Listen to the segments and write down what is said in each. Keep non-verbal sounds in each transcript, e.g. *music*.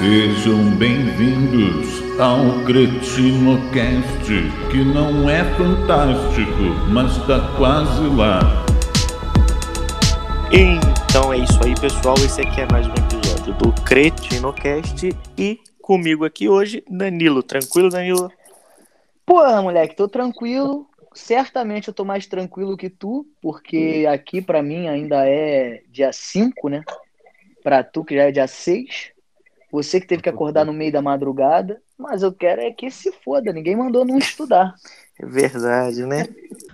Sejam bem-vindos ao CretinoCast, que não é fantástico, mas tá quase lá. Então é isso aí, pessoal. Esse aqui é mais um episódio do CretinoCast e comigo aqui hoje, Danilo. Tranquilo, Danilo? Porra, moleque, tô tranquilo. Certamente eu tô mais tranquilo que tu, porque aqui pra mim ainda é dia 5, né? Pra tu que já é dia 6. Você que teve que acordar no meio da madrugada, mas eu quero é que se foda, ninguém mandou não estudar. É verdade, né?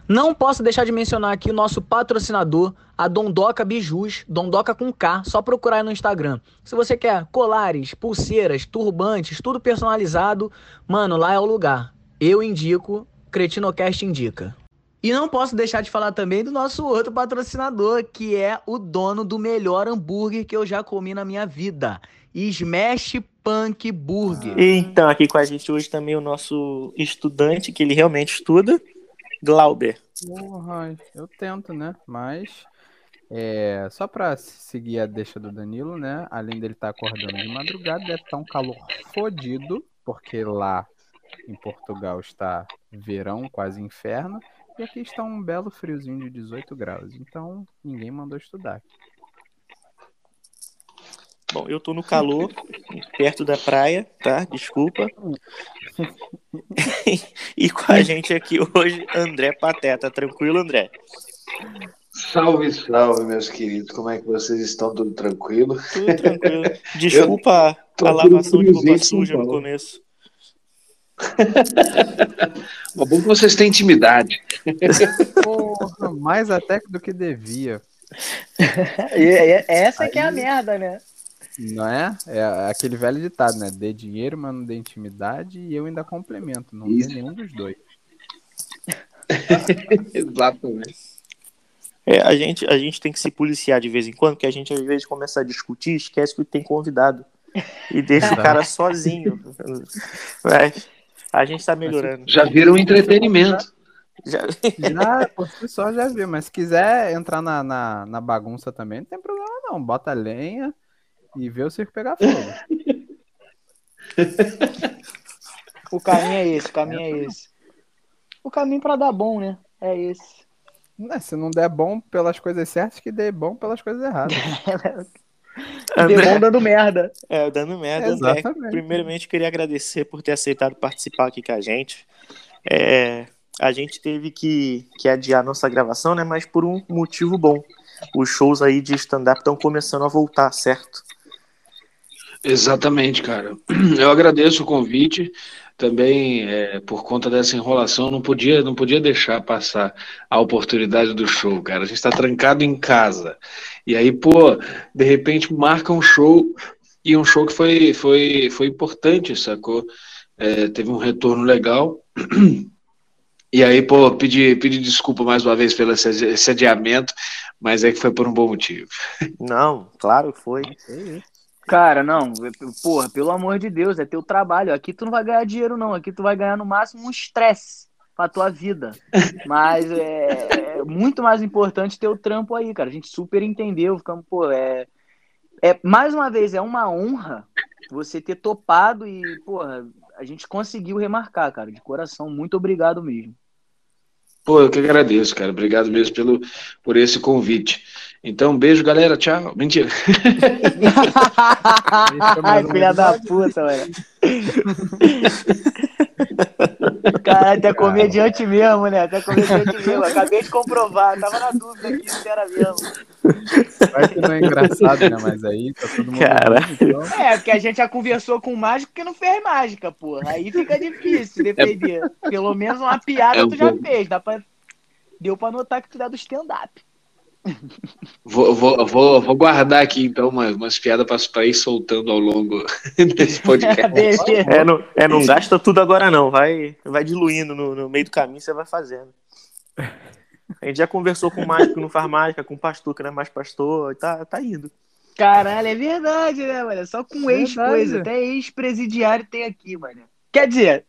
Não posso deixar de mencionar aqui o nosso patrocinador, a Dondoca Bijus, Dondoca com K, só procurar aí no Instagram. Se você quer colares, pulseiras, turbantes, tudo personalizado, mano, lá é o lugar. Eu indico, Cretinocast indica. E não posso deixar de falar também do nosso outro patrocinador, que é o dono do melhor hambúrguer que eu já comi na minha vida. Smash Punk Burger. Então, aqui com a gente hoje também o nosso estudante, que ele realmente estuda, Glauber. Porra, eu tento, né? Mas é, só pra seguir a deixa do Danilo, né? Além dele estar acordando de madrugada, deve estar um calor fodido, porque lá em Portugal está verão, quase inferno, e aqui está um belo friozinho de 18 graus. Então, ninguém mandou estudar. Bom, eu tô no calor, perto da praia, tá? Desculpa. *laughs* e com a gente aqui hoje, André Pateta. Tranquilo, André? Salve, salve, meus queridos. Como é que vocês estão? Tudo tranquilo? Tudo tranquilo. *laughs* Desculpa a lavação de roupa suja no começo. *laughs* Mas bom que vocês têm intimidade. Porra, mais até do que devia. E- e- essa que é a merda, né? Não é? É aquele velho ditado, né? Dê dinheiro, mas não dê intimidade, e eu ainda complemento, não Isso. dê nenhum dos dois. *laughs* Exatamente. É, a gente, a gente tem que se policiar de vez em quando, porque a gente às vezes começa a discutir, esquece que tem convidado. E deixa o cara sozinho. Mas a gente tá melhorando. Já viram entretenimento. Já- Já, por si só, já viu. Mas se quiser entrar na, na, na bagunça também, não tem problema não. Bota lenha e vê o circo pegar fogo. *laughs* O caminho é esse, o caminho é esse. O caminho pra dar bom, né? É esse. Né, se não der bom pelas coisas certas, que dê bom pelas coisas erradas. *laughs* Deu bom dando merda. É, dando merda. André, Exatamente. primeiramente, queria agradecer por ter aceitado participar aqui com a gente. É, a gente teve que, que adiar nossa gravação, né? Mas por um motivo bom. Os shows aí de stand-up estão começando a voltar, certo? Exatamente, cara. *clears throat* Eu agradeço o convite. Também, é, por conta dessa enrolação, não podia, não podia deixar passar a oportunidade do show, cara. A gente está trancado em casa. E aí, pô, de repente marca um show, e um show que foi, foi, foi importante, sacou? É, teve um retorno legal. *clears throat* E aí, pô, pedi, pedi desculpa mais uma vez pelo esse adiamento, mas é que foi por um bom motivo. *laughs* Não, claro que foi. Cara, não, porra, pelo amor de Deus, é teu trabalho. Aqui tu não vai ganhar dinheiro, não. Aqui tu vai ganhar no máximo um estresse pra tua vida. Mas é, é muito mais importante ter o trampo aí, cara. A gente super entendeu, ficamos, pô, é, é. Mais uma vez, é uma honra você ter topado e, porra, a gente conseguiu remarcar, cara. De coração, muito obrigado mesmo. Pô, eu que agradeço, cara. Obrigado mesmo pelo, por esse convite. Então, beijo, galera. Tchau. Mentira. *laughs* Ai, filha da puta, velho. Cara, até comediante mesmo, né? Até comediante mesmo. Acabei de comprovar. Tava na dúvida aqui se era mesmo. Vai que não é engraçado, né? Mas aí tá todo mundo. Então- É, porque a gente já conversou com o mágico que não fez mágica, porra. Aí fica difícil defender. Pelo menos uma piada É um tu já pouco. fez. Dá pra... Deu pra notar que tu dá do stand-up. Vou, vou, vou, vou guardar aqui, então, umas, umas piadas pra- pra ir soltando ao longo *laughs* desse podcast. *laughs* É não, é, não gasta tudo agora, não. Vai, vai diluindo no, no meio do caminho, você vai fazendo. A gente já conversou com o mágico que não faz mágica, com o pastor que não é mais pastor, tá, tá indo. Caralho, é verdade, né, mano? Só com ex-coisa. Até ex-presidiário tem aqui, mano. Quer dizer,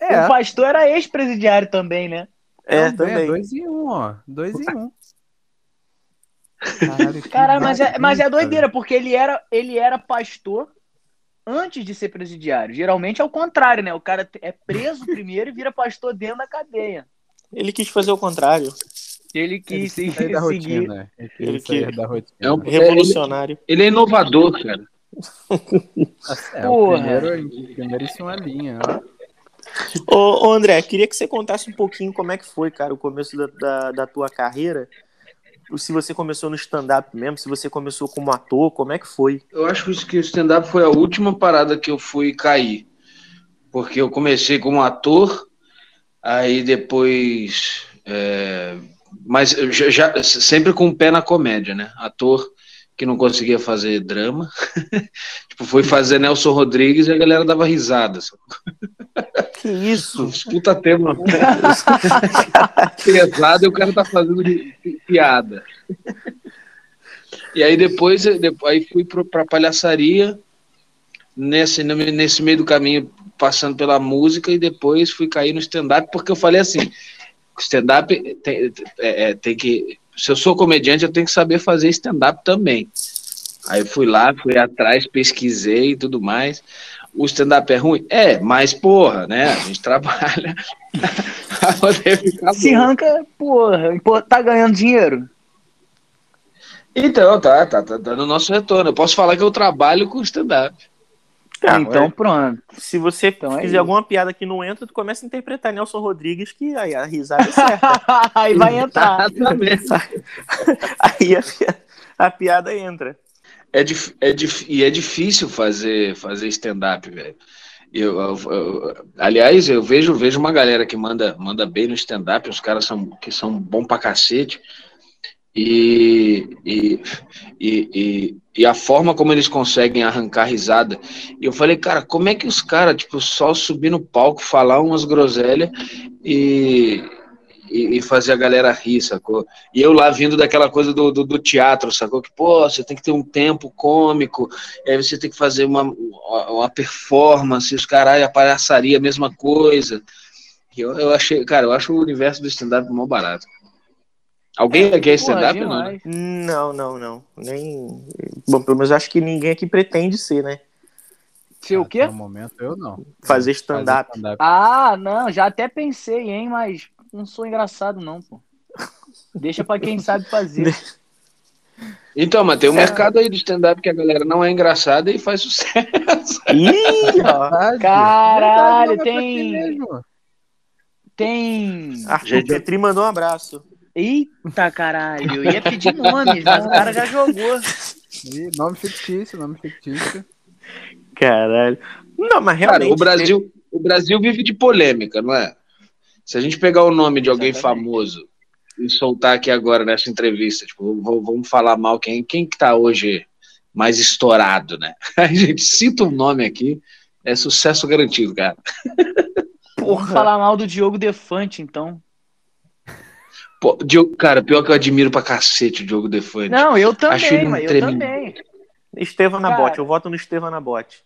É, o pastor era ex-presidiário também, né? É, também. É também. dois em um, ó. Dois em um. Caralho, Cara, mas é, mas é doideira, porque ele era, ele era pastor antes de ser presidiário. Geralmente é o contrário, né? O cara é preso *laughs* primeiro e vira pastor dentro da cadeia. Ele quis fazer o contrário. Ele quis Ele seguir. sair da rotina. Ele quis Ele sair que- da rotina. É um- Revolucionário. Ele é inovador, cara. É, o Porra. primeiro, primeiro em uma linha. ó. Ô, ô, André, queria que você contasse um pouquinho como é que foi, cara, o começo da, da, da tua carreira. Se você começou no stand-up mesmo, se você começou como ator, como é que foi? Eu acho que o stand-up foi a última parada que eu fui cair. Porque eu comecei como ator, aí depois. é, mas já, sempre com o pé na comédia, né? Ator que não conseguia fazer drama. *laughs* tipo, fui fazer Nelson Rodrigues e a galera dava risada. Que isso? Puta tema *laughs* pesado e o cara tá fazendo piada. E aí depois, depois aí fui pro, pra palhaçaria, nesse, nesse meio do caminho, passando pela música, e depois fui cair no stand-up, porque eu falei assim, stand-up tem, é, é, tem que. Se eu sou comediante, eu tenho que saber fazer stand-up também. Aí fui lá, fui atrás, pesquisei e tudo mais. O stand-up é ruim? É, mas porra, né? A gente *laughs* trabalha pra poder ficar Se bom. arranca, porra, tá ganhando dinheiro? Então, tá, tá, tá dando nosso retorno. Eu posso falar que eu trabalho com stand-up. Ah, então pronto. Se você Então é fizer isso. alguma piada que não entra, tu começa a interpretar Nelson Rodrigues, que aí a risada é certa. *laughs* Aí vai entrar. Exatamente. *laughs* aí a, a piada entra. É, dif- é dif- e é difícil fazer, fazer stand-up, velho. Eu, eu- eu- aliás, eu vejo, vejo uma galera que manda, manda bem no stand-up, os caras são, que são bom pra cacete. E, e, e, e, a forma como eles conseguem arrancar risada. E eu falei, cara, como é que os caras, tipo, só subir no palco, falar umas groselhas e, e, fazer a galera rir, sacou? E eu lá vindo daquela coisa do, do, do teatro, sacou? Que, pô, você tem que ter um tempo cômico, aí você tem que fazer uma, uma performance, os caras, a palhaçaria, a mesma coisa. Eu, eu achei, cara, eu acho o universo do stand-up mó barato. Alguém aqui é stand-up? Porra, Não, né? Não, não, não. Nem. Bom, pelo menos acho que ninguém aqui pretende ser, né? Ser o quê? No momento, eu não. Fazer stand-up. stand-up. Ah, não, já até pensei, hein, mas não sou engraçado, não, pô. Deixa pra quem sabe fazer. *laughs* Então, mas tem um mercado aí do stand-up que a galera não é engraçada e faz sucesso. *laughs* Ih, ó. Caralho, verdade, não é pra tem-. Tem. Arthur Gente, Petri mandou um abraço. Eita caralho, eu ia pedir nomes, mas o cara já jogou. Ih, Nome fictício, nome fictício. Caralho. Não, mas Cara, realmente. o Brasil, o Brasil vive de polêmica, não é? Se a gente pegar o nome de alguém Exatamente. famoso e soltar aqui agora nessa entrevista, tipo, vamos falar mal quem, quem que tá hoje mais estourado, né? *laughs* A gente cita um nome aqui, é sucesso garantido, cara. Vamos falar mal do Diogo Defante, então. Pô, Diogo- cara, pior que eu admiro pra cacete o Diogo Defante. Não, eu Acho ele também, um mas eu também. Estevam na bote. Eu voto no Estevam na bote.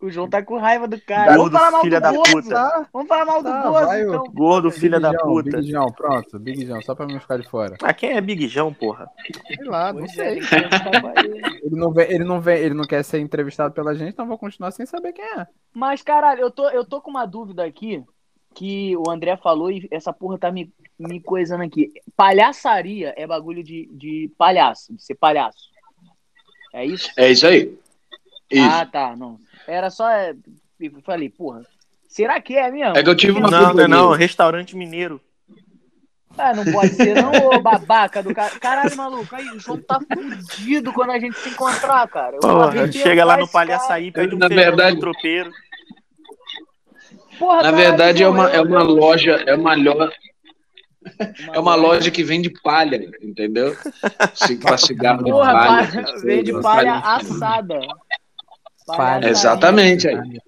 O João tá com raiva do cara. Gordo, Vamos falar mal filha do da Bozo. puta. Vamos falar mal do Tá, Bozo, vai, então. Gordo, filha da João, puta. Big João, pronto, Big João, só pra não ficar de fora. Ah, quem é Big João, porra? Sei lá, não Pois sei. é, então, aí. Ele não, vem, ele, não vem, ele não quer ser entrevistado pela gente, então vou continuar sem saber quem é. Mas, caralho, eu tô, eu tô com uma dúvida aqui que o André falou e essa porra tá me, me coisando aqui. Palhaçaria é bagulho de, de palhaço, de ser palhaço. É isso? É isso aí. Isso. Ah, tá, não. Era só. é, Eu falei, porra, será que é mesmo? é que eu tive uma Não, não, dúvida não. Restaurante mineiro. Ah, não pode ser, não, *laughs* ô babaca do cara. Caralho, maluco, aí o João tá fudido quando a gente se encontrar, cara. Eu Porra, arrebentar chega lá no. Palhaçaí, pede um Na verdade- tropeiro. Porra, Na caralho, verdade, é uma, é eu- uma loja, é uma loja, é uma loja que vende palha, entendeu? Se- *laughs* Pra cigarro de Porra, palha. vende palha palha. assada. Palha. Exatamente aí.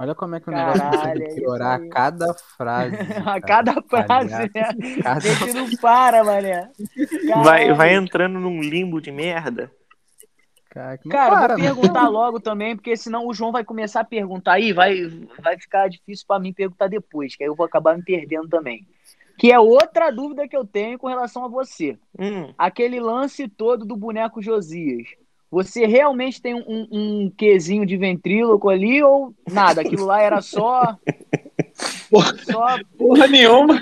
Olha como é que o negócio Caralho, consegue é piorar a cada frase. *laughs* A cada frase, né? cada- A gente não para, mané. *laughs* Vai, vai entrando num limbo de merda. Cara, não para, vou né? perguntar *laughs* logo também, porque senão o João vai começar a perguntar aí, vai, vai ficar difícil pra mim perguntar depois, que aí eu vou acabar me perdendo também. Que é outra dúvida que eu tenho com relação a você. Hum, Aquele lance todo do boneco Josias. Você realmente tem um, um, um quesinho de ventríloco ali ou nada? Aquilo lá era só. *laughs* Porra, só porra nenhuma.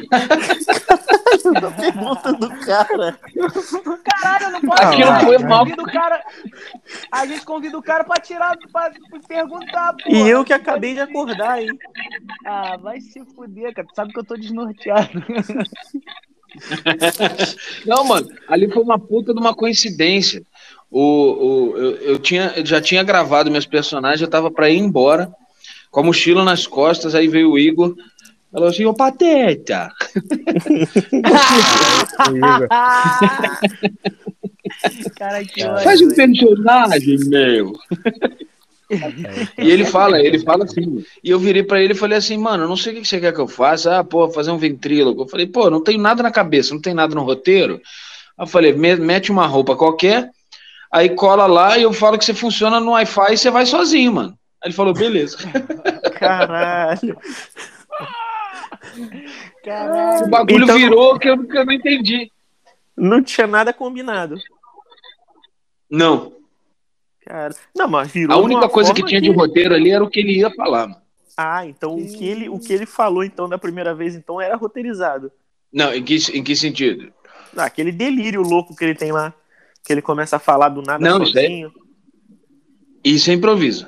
Pergunta do cara. Caralho, eu não posso. Aquilo a foi gente mal. convida o cara. A gente convida o cara pra tirar, pra perguntar. E porra. eu que acabei de acordar, hein? Ah, vai se fuder, cara. Tu sabe que eu tô desnorteado. *laughs* Não, mano, ali foi uma puta de uma coincidência. O, o, eu, eu tinha, eu já tinha gravado meus personagens, eu tava pra ir embora, com a mochila nas costas, aí veio o Igor, falou assim, ô Pateta, *laughs* cara, que faz um personagem, meu. E ele fala, ele fala assim. E eu virei pra ele e falei assim, mano, não sei o que você quer que eu faça. Ah, pô, fazer um ventríloco. Eu falei, pô, não tenho nada na cabeça, não tem nada no roteiro. Aí eu falei, "Me- mete uma roupa qualquer, aí cola lá e eu falo que você funciona no Wi-Fi e você vai sozinho, mano. Aí ele falou, beleza. *laughs* Caralho. Caralho. O bagulho Então- virou que eu, que eu não entendi. Não tinha nada combinado. Não. Cara. Não, mas virou. A única coisa que tinha de roteiro ali era o que ele ia falar, mano. Ah, então o que, ele, o que ele falou então da primeira vez então era roteirizado. Não, em que, em que sentido? Ah, aquele delírio louco que ele tem lá. Que ele começa a falar do nada Não, isso é- sozinho. Isso é improviso.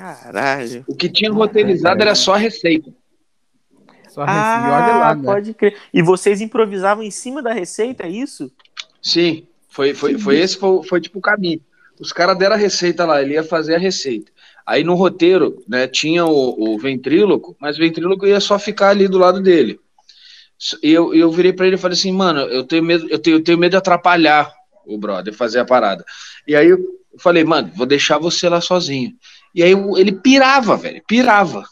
Caralho. O que tinha roteirizado era só a receita. Só recebi, Ah, olha lá, né? pode crer. E vocês improvisavam em cima da receita, é isso? Sim, foi, foi, foi esse foi, foi tipo o caminho. Os caras deram a receita lá, ele ia fazer a receita. Aí no roteiro, né, tinha o, o ventríloco, mas o ventríloco ia só ficar ali do lado dele. E eu, eu virei pra ele e falei assim, mano, eu tenho medo, eu tenho, eu tenho medo de atrapalhar o brother, fazer a parada. E aí eu falei, mano, vou deixar você lá sozinho. E aí ele pirava, velho, pirava.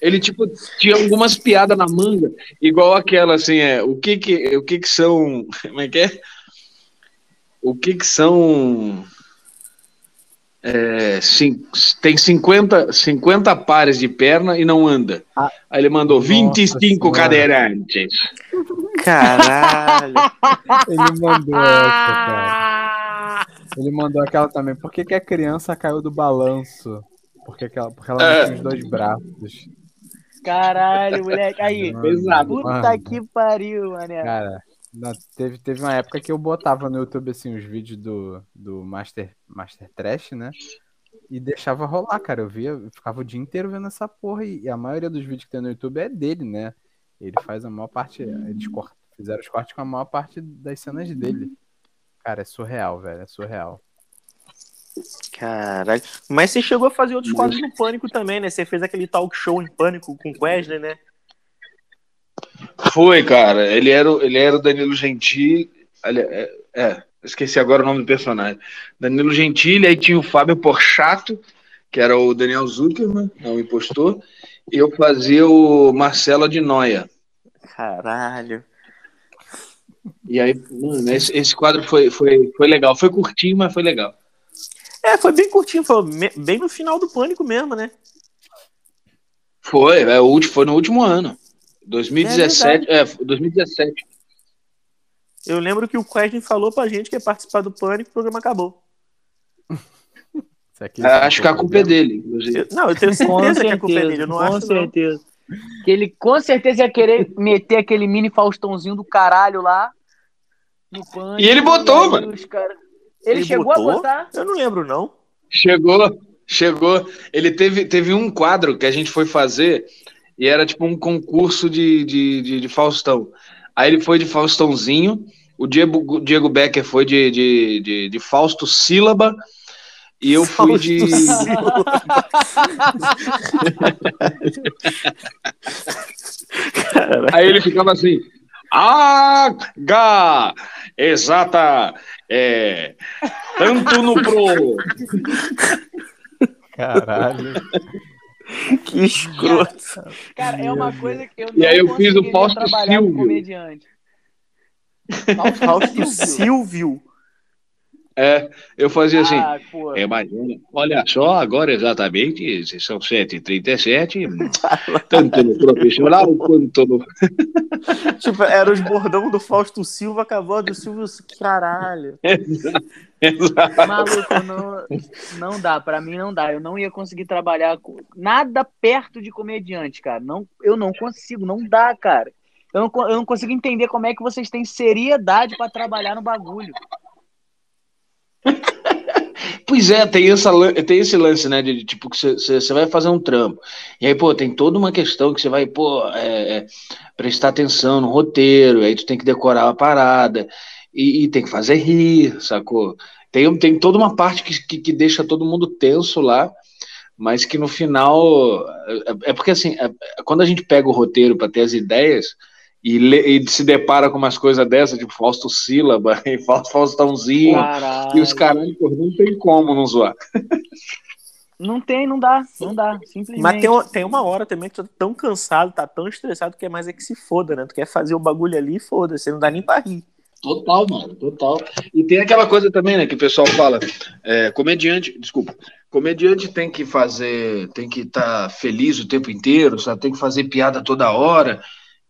Ele, tipo, tinha algumas piadas na manga, igual aquela, assim, é, o que que, o que que são, *laughs* como é que é? O que que são, é, tem 50, 50 pares de perna e não anda. Ah. Aí ele mandou 25 Senhora. cadeirantes. Caralho. Ele mandou essa, cara. Ele mandou aquela também. Por que, que a criança caiu do balanço? Porque, aquela, porque ela É. não tinha os dois braços. Caralho, moleque. Aí, Mano, pesado. puta mano. que pariu, mané. Cara, não, teve, teve uma época que eu botava no YouTube assim os vídeos do, do Master, Master Trash, né? E deixava rolar, cara. Eu via, eu ficava o dia inteiro vendo essa porra. E, e a maioria dos vídeos que tem no YouTube é dele, né? Ele faz a maior parte. Eles cort- fizeram os cortes com a maior parte das cenas dele. Cara, é surreal, velho. É surreal. Caralho. Mas você chegou a fazer outros quadros no Pânico também, né? Você fez aquele talk show em Pânico com o Wesley, né? Foi, cara. Ele era, o- ele era o Danilo Gentili. É, é, esqueci agora o nome do personagem. Danilo Gentili, aí tinha o Fábio Porchato, que era o Daniel Zuckerman, é o impostor. E eu fazia o Marcelo de Noia. Caralho. E aí, mano, esse, esse quadro foi, foi, foi legal. Foi curtinho, mas foi legal. É, foi bem curtinho, foi bem no final do Pânico mesmo, né? Foi, é, o último, foi no último ano. 2017, é, 2017. Eu lembro que o Wesley falou pra gente que ia participar do Pânico e o programa acabou. É, acho que a culpa é dele, inclusive. Não, eu tenho Com certeza que a culpa é certeza, dele. Eu não com acho, não. certeza. Que ele com certeza ia querer meter aquele mini Faustãozinho do caralho lá pânico. E ele botou, mano. cara- Ele, Ele chegou botou? a botar? Eu não lembro, não. Chegou, chegou. Ele teve, teve um quadro que a gente foi fazer e era tipo um concurso de, de, de, de Faustão. Aí ele foi de Faustãozinho, o Diego, o Diego Becker foi de, de, de, de Fausto Sílaba e eu fui de. *laughs* Aí ele ficava assim. H, exata, é, tanto no pro. Caralho. Que escroto. Cara, é uma coisa que eu E aí eu fiz o Fausto trabalhar com Silvio. comediante. Fausto Silvio. É, eu fazia assim. Ah, pô. Imagina, olha só, agora exatamente, são 7h37, *laughs* tanto no profissional quanto no. *laughs* Tipo, era os bordão do Fausto Silva, acabou do Silvio. Caralho. *laughs* Exato. Maluco, não, não dá, pra mim não dá. Eu não ia conseguir trabalhar com nada perto de comediante, cara. Não, eu não consigo, não dá, cara. Eu não, eu não consigo entender como é que vocês têm seriedade pra trabalhar no bagulho. Pois é, tem, essa, tem esse lance, né? De, tipo, que você vai fazer um trampo. E aí, pô, tem toda uma questão que você vai, pô, é, é, prestar atenção no roteiro, aí tu tem que decorar a parada, e, e tem que fazer rir, sacou? Tem, tem toda uma parte que, que, que deixa todo mundo tenso lá, mas que no final. É, é porque assim, é- é- quando a gente pega o roteiro para ter as ideias. E, lê- e se depara com umas coisas dessas, tipo Fausto Sílaba *laughs* e Fausto Faustãozinho, Caralho. e os caras, não tem como não zoar. Não tem, não dá, não dá. Simplesmente. Mas tem, uma- tem uma hora também que tu tá tão cansado, tá tão estressado que é mais é que se foda, né? Tu quer fazer o bagulho ali e foda-se, não dá nem pra rir. Total, mano, total. E tem aquela coisa também, né, que o pessoal fala, é, comediante, desculpa, comediante tem que fazer, tem que estar feliz o tempo inteiro, sabe? Tem que fazer piada toda hora.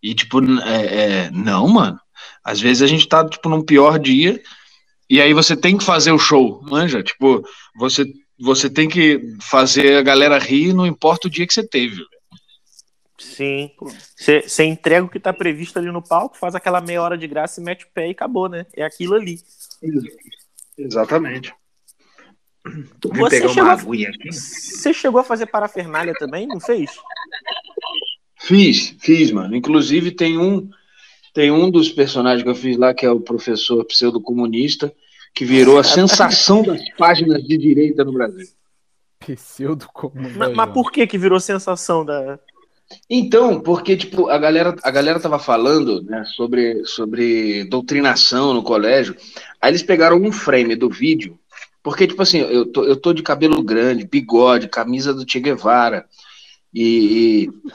E, tipo, é, é, não, mano. Às vezes a gente tá, tipo, num pior dia, e aí você tem que fazer o show, manja? Tipo, você, você tem que fazer a galera rir, não importa o dia que você teve. Sim. Você entrega o que tá previsto ali no palco, faz aquela meia hora de graça e mete o pé e acabou, né? É aquilo ali. Exatamente. Você chegou, a, você chegou a fazer parafernália também, não fez? Fiz, fiz, mano. Inclusive tem um tem um dos personagens que eu fiz lá que é o professor pseudo-comunista que virou a sensação das páginas de direita no Brasil. Pseudo comum. Mas, mas por que que virou sensação da... Então, porque tipo a galera a galera tava falando, né, sobre sobre doutrinação no colégio. Aí eles pegaram um frame do vídeo, porque tipo assim, eu tô, eu tô de cabelo grande, bigode, camisa do Che Guevara e, e,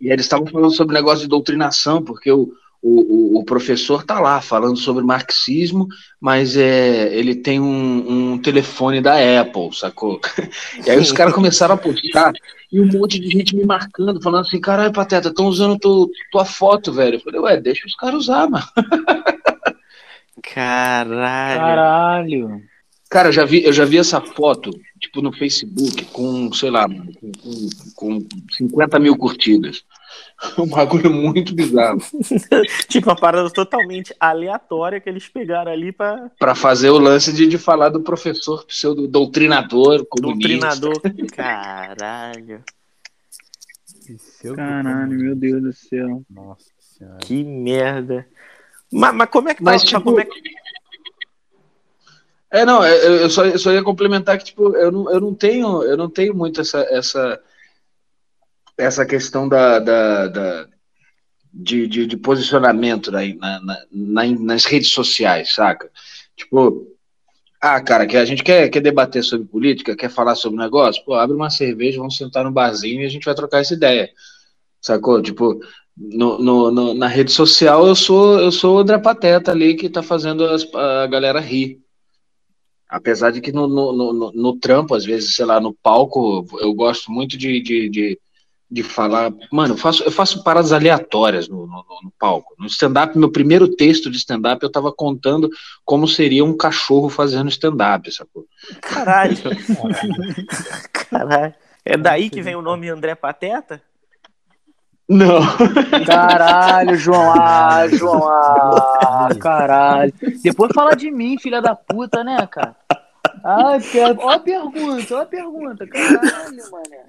e eles estavam falando sobre negócio de doutrinação, porque o, o, o, professor tá lá falando sobre marxismo, mas é, ele tem um, um telefone da Apple, sacou? *laughs* E aí os caras começaram a postar e um monte de gente me marcando, falando assim, caralho, Pateta, estão usando tu, tua foto, velho. Eu falei, ué, deixa os caras usar, mano. *laughs* Caralho. Caralho. Cara, eu já vi, eu já vi essa foto, tipo, no Facebook, com, sei lá, com, com, com 50 mil curtidas. *laughs* Um bagulho muito bizarro. *laughs* Tipo, uma parada totalmente aleatória que eles pegaram ali pra Pra fazer o lance de, de falar do professor pseudo doutrinador, comunista. doutrinador. Caralho. Caralho, meu Deus do céu. Nossa senhora. Que merda. Mas, mas como é que tá? Mas, mas tipo, como é que- É, não, eu eu só, eu só ia complementar que, tipo, eu não, eu não tenho, eu não tenho muito essa, essa, essa questão da, da, da- de, de, de posicionamento na, na, na- nas redes sociais, saca? Tipo, ah, cara, que a gente quer, quer debater sobre política, quer falar sobre negócio, pô, abre uma cerveja, vamos sentar no barzinho e a gente vai trocar essa ideia, sacou? Tipo, no, no, no- na rede social eu sou, eu sou o André Pateta ali que tá fazendo as- a galera rir. Apesar de que no, no, no, no trampo, às vezes, sei lá, no palco, eu gosto muito de, de, de, de falar. Mano, eu faço, eu faço paradas aleatórias no, no, no palco. No stand-up, meu primeiro texto de stand-up, eu tava contando como seria um cachorro fazendo stand-up, sacou? Caralho. *laughs* Caralho. É daí que vem o nome André Pateta? Não. Caralho, João. Ah, *laughs* João. Ah, caralho. Depois fala de mim, filha da puta, né, cara? Ai, per... ó a pergunta, ó a pergunta. Caralho, mané.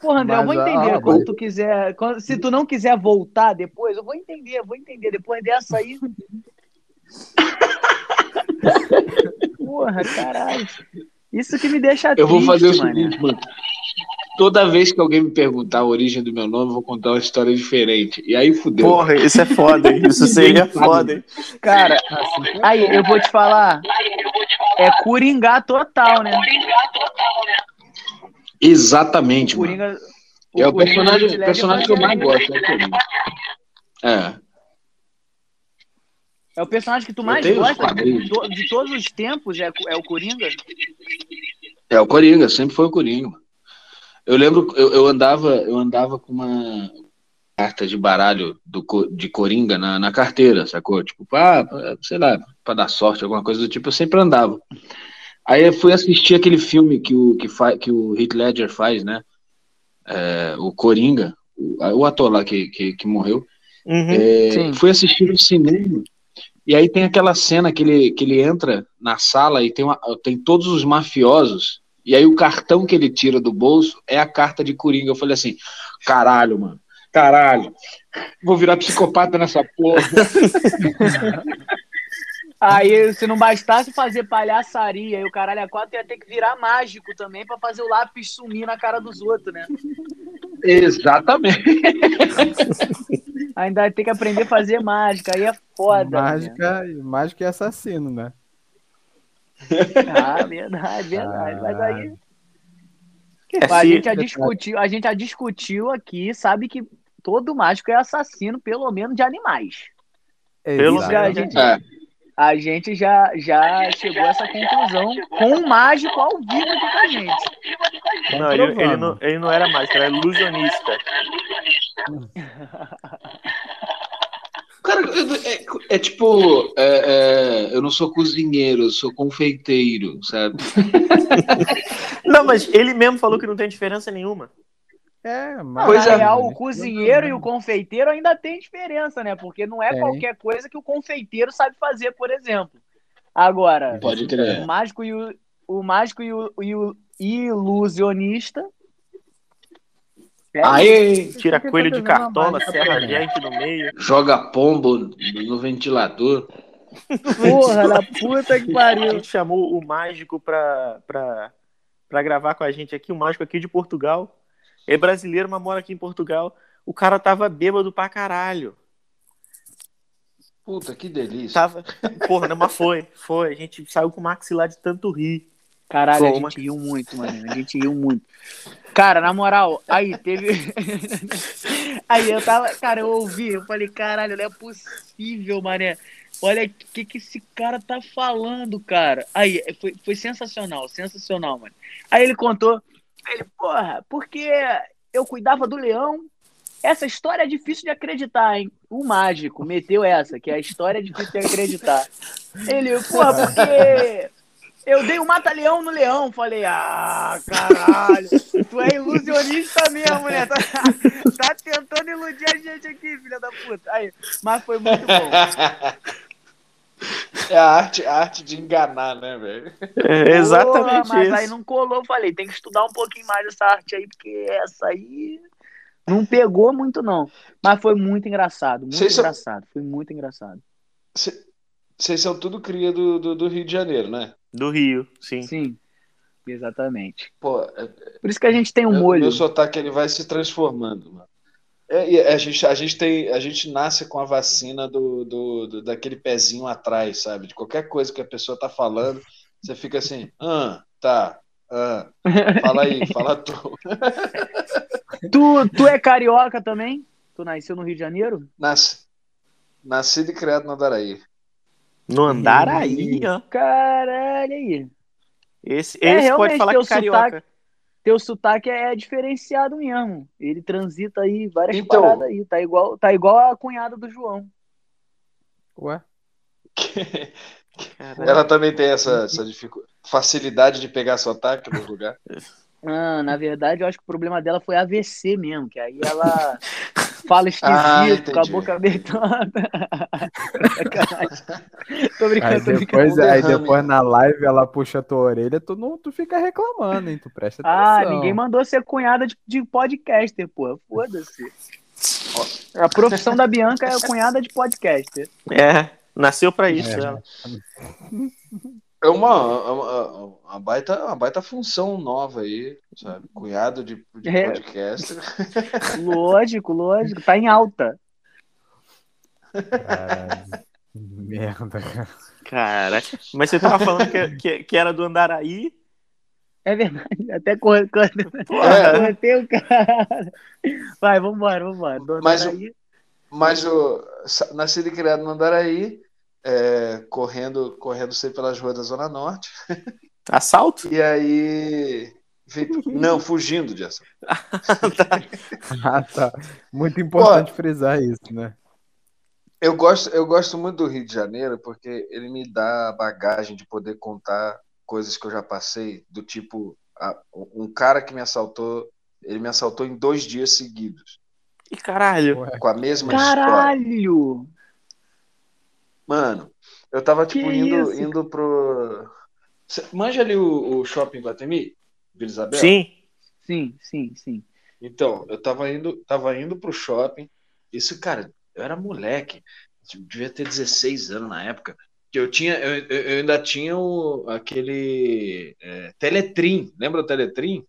Porra, André, eu vou Mas, entender ah, quando mas- tu quiser. quando- se tu não quiser voltar depois, eu vou entender, eu vou entender. Depois dessa aí. Porra, caralho. Isso que me deixa Eu vou triste, fazer o seguinte, mano. Toda vez que alguém me perguntar a origem do meu nome, eu vou contar uma história diferente. E aí fudeu. Porra, isso é foda, hein? Isso *laughs* seria foda, hein? Cara, aí eu vou te falar. É Coringá total, né? Exatamente, mano. Coringa. É o Coringa personagem, te leva personagem que eu mais gosto. É o Coringa. É. É o personagem que tu mais gosta de, de todos os tempos, é, é o Coringa? É o Coringa, sempre foi o Coringa. Eu lembro, eu, eu andava, eu andava com uma carta de baralho do, de Coringa na, na carteira, sacou? Tipo, pá, pra- sei lá, pra dar sorte, alguma coisa do tipo, eu sempre andava. Aí eu fui assistir aquele filme que o, que fa, que o Heath Ledger faz, né? É, o Coringa, o, o ator lá que, que, que morreu. Uhum. É, fui assistir no cinema. E aí tem aquela cena que ele, que ele entra na sala e tem, uma, tem todos os mafiosos. E aí o cartão que ele tira do bolso é a carta de Coringa. Eu falei assim, caralho, mano. Caralho. Vou virar psicopata nessa porra. *laughs* Aí, se não bastasse fazer palhaçaria e o caralho a quatro, ia ter que virar mágico também pra fazer o lápis sumir na cara dos outros, né? Exatamente. *laughs* Ainda ter que aprender a fazer mágica, aí é foda. né? Mágica, mágica e assassino, né? Ah, verdade, verdade. Mas aí. É, a, gente já discutiu, a gente já discutiu aqui, sabe que todo mágico é assassino, pelo menos de animais. Pelo Isso já a gente, É. a gente já, já chegou a essa conclusão com um mágico ao vivo aqui com a gente. Não, ele, ele não, ele não era mágico, era ilusionista. *laughs* Cara, é, é tipo, é, é, eu não sou cozinheiro, eu sou confeiteiro, sabe? *laughs* Não, mas ele mesmo falou que não tem diferença nenhuma. É, mas... Pois Na é. real, o cozinheiro e o confeiteiro ainda tem diferença, né? Porque não é qualquer coisa que o confeiteiro sabe fazer, por exemplo. Agora, Pode o mágico e o, o mágico e o, e o ilusionista. Aí Tira coelho de cartola, serra gente no meio. joga pombo no ventilador. Porra da *laughs* puta que A pariu. gente chamou o mágico pra, pra, pra gravar com a gente aqui, o mágico aqui de Portugal. É brasileiro, mas mora aqui em Portugal. O cara tava bêbado pra caralho. Puta, que delícia. Tava. Porra, não, mas foi, foi. A gente saiu com o maxilar de tanto rir. Caralho, a gente riu muito, mano. A gente riu muito. Cara, na moral, aí teve. *laughs* aí eu tava. Cara, eu ouvi, eu falei, caralho, não é possível, mané. Olha o que, que esse cara tá falando, cara. Aí, foi, foi sensacional, sensacional, mano. Aí ele contou. Aí ele, porra, porque eu cuidava do leão. Essa história é difícil de acreditar, hein? O mágico meteu essa, que a história é difícil de acreditar. Ele, porra, porque eu dei um mata-leão no leão. Falei, ah, caralho, tu é ilusionista mesmo, né? Tá, tá tentando iludir a gente aqui, filha da puta. Aí, mas foi muito bom. É a arte, a arte de enganar, né, velho? É exatamente Porra, mas isso. aí não colou. Falei, tem que estudar um pouquinho mais essa arte aí, porque essa aí não pegou muito, não. Mas foi muito engraçado, muito são- engraçado. Foi muito engraçado. Vocês são tudo cria do, do, do Rio de Janeiro, né? Do Rio, sim. Sim, exatamente. Pô, é- Por isso que a gente tem um meu, molho. meu sotaque ele vai se transformando, mano. É, a gente, a gente tem, a gente nasce com a vacina do, do, do- daquele pezinho atrás, sabe? De qualquer coisa que a pessoa tá falando, você fica assim, ah, tá, ah, fala aí, *laughs* fala tu. *laughs* Tu, tu é carioca também? Tu nasceu no Rio de Janeiro? Nas, nascido e criado no Andaraí. No Andaraí, ó. Caralho aí. Esse, É, esse pode falar teu que é carioca. Teu sotaque é diferenciado mesmo. Ele transita aí várias Então- paradas aí. Tá igual, tá igual a cunhada do João. Ué? *laughs* Caralho. Ela também tem essa, essa dificu- facilidade de pegar sotaque nos lugares. *laughs* Ah, na verdade, eu acho que o problema dela foi AVC mesmo, que aí ela *laughs* fala Ah, esquisito, com a boca abertada. *laughs* Sacanagem. tô brincando, Aí tô brincando. depois, aí depois na live ela puxa a tua orelha, tu, não, tu fica reclamando, hein? Tu presta Ah, atenção. ninguém mandou ser cunhada de, de podcaster, pô. Foda-se. A profissão da Bianca é cunhada de podcaster. É, nasceu pra isso. É. ela. *laughs* É uma, é uma, uma baita, uma baita função nova aí, sabe? Cunhado de, de É. podcaster. *laughs* Lógico, lógico. Tá em alta. Caralho. Merda, cara. Mas você tava falando que, que, que era do Andaraí. É verdade. Até quando. quando... É. Cortei o cara. Vai, vambora, vambora. Dona Mas o- Mas o nascido e criado no Andaraí, é, correndo, correndo sempre pelas ruas da Zona Norte. *laughs* Assalto? E aí. Não, fugindo de assalto. *laughs* *laughs* Ah, tá. Muito importante frisar isso, né? Eu gosto, eu gosto muito do Rio de Janeiro porque ele me dá a bagagem de poder contar coisas que eu já passei, do tipo, a- um cara que me assaltou, ele me assaltou em dois dias seguidos, Ih, caralho. Com a mesma história. Caralho! Mano, eu tava tipo Que indo, isso? indo pro. Cê manja ali o, o shopping Guatemi? Vila Isabel? Sim. Sim, sim, sim. Então, eu tava indo, tava indo pro shopping. Isso, cara, eu era moleque. tipo, Devia ter 16 anos na época. Que eu tinha, eu, eu- eu ainda tinha o, aquele é, Teletrim. Lembra o Teletrim?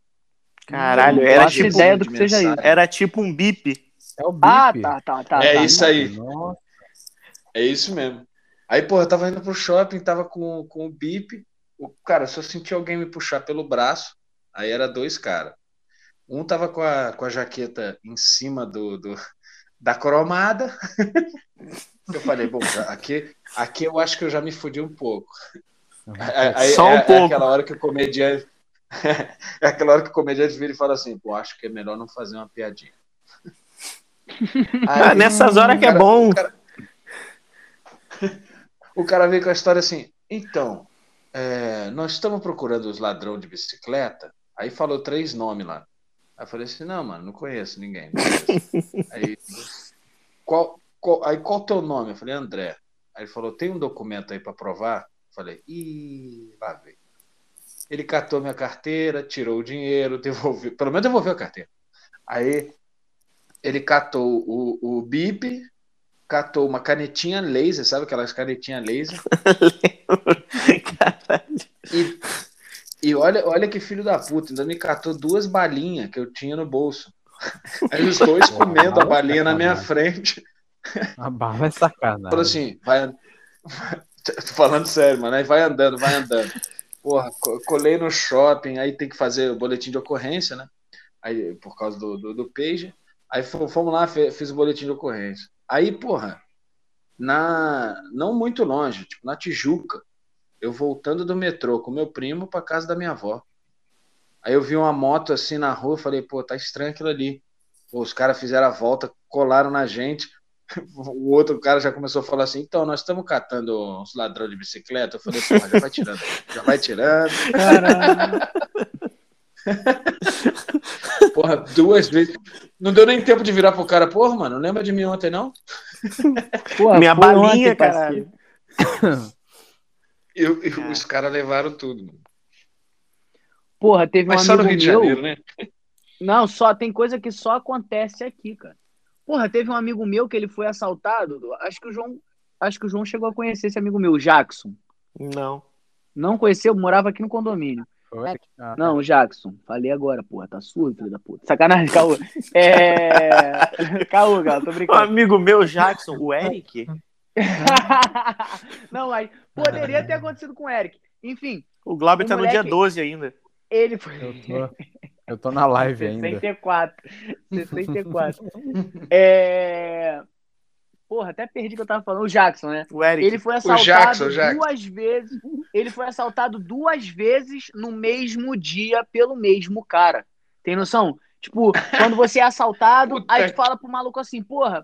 Caralho, Não era tipo, ideia do que seja isso. era tipo um bip. É o Ah, bip. tá, tá, tá. É tá. isso aí. Nossa, É isso mesmo. Aí, pô, eu tava indo pro shopping, tava com, com o bip. O, cara, se eu senti alguém me puxar pelo braço, aí era dois caras. Um tava com a, com a jaqueta em cima do, do- da cromada. *laughs* Eu falei, bom, aqui, aqui eu acho que eu já me fudi um pouco. Aí, aí Só um é, é pouco. aquela hora que o comediante. *laughs* É aquela hora que o comediante vira e fala assim, pô, acho que é melhor não fazer uma piadinha. Ah, *laughs* Aí, nessas horas que é bom. cara- O cara veio com a história assim, então, é, nós estamos procurando os ladrões de bicicleta. Aí falou três nomes lá. Aí eu falei assim, não, mano, não conheço ninguém. não conheço. *laughs* aí, qual, qual, aí qual teu nome? Eu falei, André. Aí ele falou, tem um documento aí para provar? Eu falei, ih, lá veio. Ele catou minha carteira, tirou o dinheiro, *laughs* devolveu, pelo menos devolveu a carteira. Aí ele catou o, o bip, catou uma canetinha laser, sabe aquelas canetinhas laser? *laughs* Caralho. E, e olha, olha que filho da puta, ainda me catou duas balinhas que eu tinha no bolso. *laughs* Aí os dois comendo a balinha na minha frente. *laughs* a bala é sacanagem. Falou assim, vai. Tô falando sério, mano. Aí vai andando, vai andando. Porra, co- colei no shopping, aí tem que fazer o boletim de ocorrência, né? Aí, por causa do, do, do page. Aí fo- fomos lá, fiz o boletim de ocorrência. Aí, porra, na, não muito longe, tipo, na Tijuca, eu voltando do metrô com meu primo pra casa da minha avó. Aí eu vi uma moto assim na rua, falei, pô, tá estranho aquilo ali. Pô, os caras fizeram a volta, colaram na gente. *laughs* O outro cara já começou a falar assim, então, nós estamos catando uns ladrões de bicicleta. Eu falei, já vai tirando, já vai tirando. Caralho. *laughs* Porra, duas vezes. Não deu nem tempo de virar pro cara, porra, mano, não lembra de mim ontem, não? *laughs* Porra, Minha balinha, ontem, caralho. parceiro. E, e os caras levaram tudo. Mano. Porra, teve um Mas só amigo no Rio de meu. Janeiro, né? Não, só tem coisa que só acontece aqui, cara. Porra, teve um amigo meu que ele foi assaltado. Acho que o João, acho que o João chegou a conhecer esse amigo meu, o Jackson. Não. Não conheceu, morava aqui no condomínio. Foi? Ah, Não, o Jackson. Falei agora, porra, tá surdo, filho da puta. Sacanagem, Caô. É. *laughs* Caô, cara, tô Um brincando. amigo meu, Jackson, o Eric, *laughs* Não, mas poderia ter acontecido com o Eric. Enfim, o Glauber O tá no moleque- dia 12 ainda. ele foi. Eu tô, eu tô na live ainda. *laughs* 64. 64. É... Porra, até perdi o que eu tava falando. O Jackson, né? O Eric. Ele foi assaltado Jackson, o Jackson. duas vezes. Ele foi assaltado duas vezes no mesmo dia pelo mesmo cara. Tem noção? Tipo, quando você é assaltado, *laughs* Puta aí tu fala pro maluco assim, porra,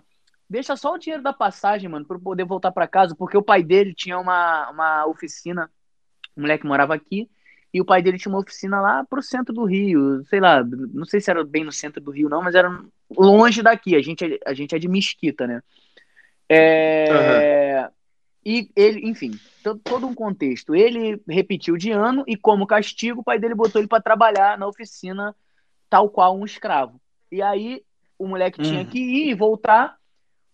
deixa só o dinheiro da passagem, mano, pra eu poder voltar pra casa, porque o pai dele tinha uma, uma oficina, o moleque morava aqui, e o pai dele tinha uma oficina lá pro centro do Rio, sei lá, não sei se era bem no centro do Rio não, mas era longe daqui, a gente, é- a gente é de Mesquita, né? É... E ele, enfim, to- todo um contexto. Ele repetiu de ano e, como castigo, o pai dele botou ele pra trabalhar na oficina, tal qual um escravo. E aí, o moleque tinha Uhum. que ir e voltar.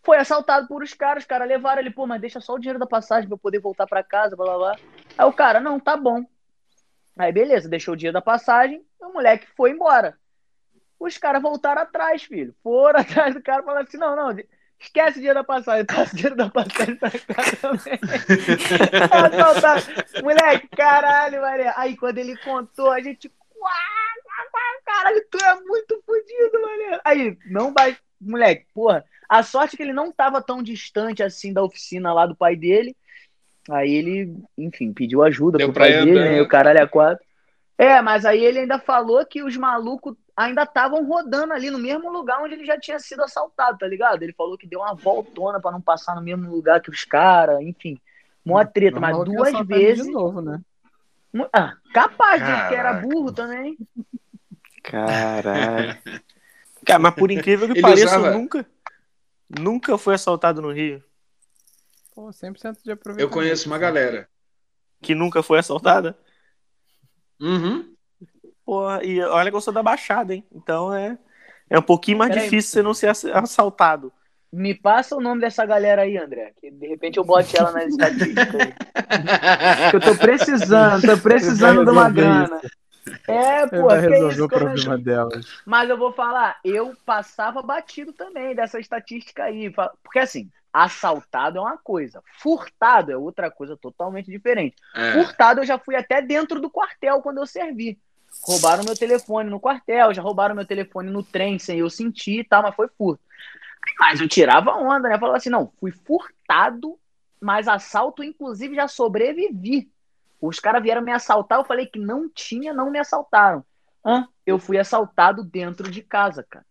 Foi assaltado por os caras, os caras levaram ele, pô, mas deixa só o dinheiro da passagem pra eu poder voltar pra casa, blá blá blá. Aí o cara, não, tá bom. Aí beleza, deixou o dinheiro da passagem, o moleque foi embora. Os caras voltaram atrás, filho. Foram *laughs* atrás do cara e falaram assim: não, não, esquece o dinheiro da passagem, passa o dinheiro da passagem pra cá também. *laughs* Assaltaram. Moleque, caralho, Maria. Aí quando ele contou, a gente. "Uau, Caralho, tu é muito fodido, mané. Aí, não vai. Moleque, porra. A sorte é que ele não tava tão distante assim da oficina lá do pai dele. Aí ele, enfim, pediu ajuda Deu pro pai dele, né? O caralho é quatro. É, mas aí ele ainda falou que os malucos ainda estavam rodando ali no mesmo lugar onde ele já tinha sido assaltado, tá ligado? Ele falou que deu uma voltona pra não passar no mesmo lugar que os caras, enfim. Mó treta, mas duas vezes. De novo, né? Ah, capaz, de que era burro também. Caralho. Cara, mas por incrível que *laughs* Ele pareça, usava- nunca, nunca foi assaltado no Rio. Pô, 100% de aproveitamento. Eu conheço uma galera. Que nunca foi assaltada. Uhum. Porra, e olha que eu sou da Baixada, hein? Então é, é um pouquinho mais Peraí. difícil você não ser ass- assaltado. Me passa o nome dessa galera aí, André. Que de repente eu bote ela nas estatísticas aí. *laughs* Eu tô precisando, tô precisando de uma grana. É, Ele pô, isso, o é- problema delas. Mas eu vou falar, eu passava batido também dessa estatística aí. Porque assim, assaltado é uma coisa, furtado é outra coisa totalmente diferente. É. Furtado eu já fui até dentro do quartel quando eu servi. Roubaram meu telefone no quartel, já roubaram meu telefone no trem sem eu sentir e tal, mas foi furto. Mas eu tirava onda, né? Falava assim, não, fui furtado, mas assalto, inclusive, já sobrevivi. Os caras vieram me assaltar, eu falei que não tinha, não me assaltaram. Hã? Eu fui assaltado dentro de casa, cara.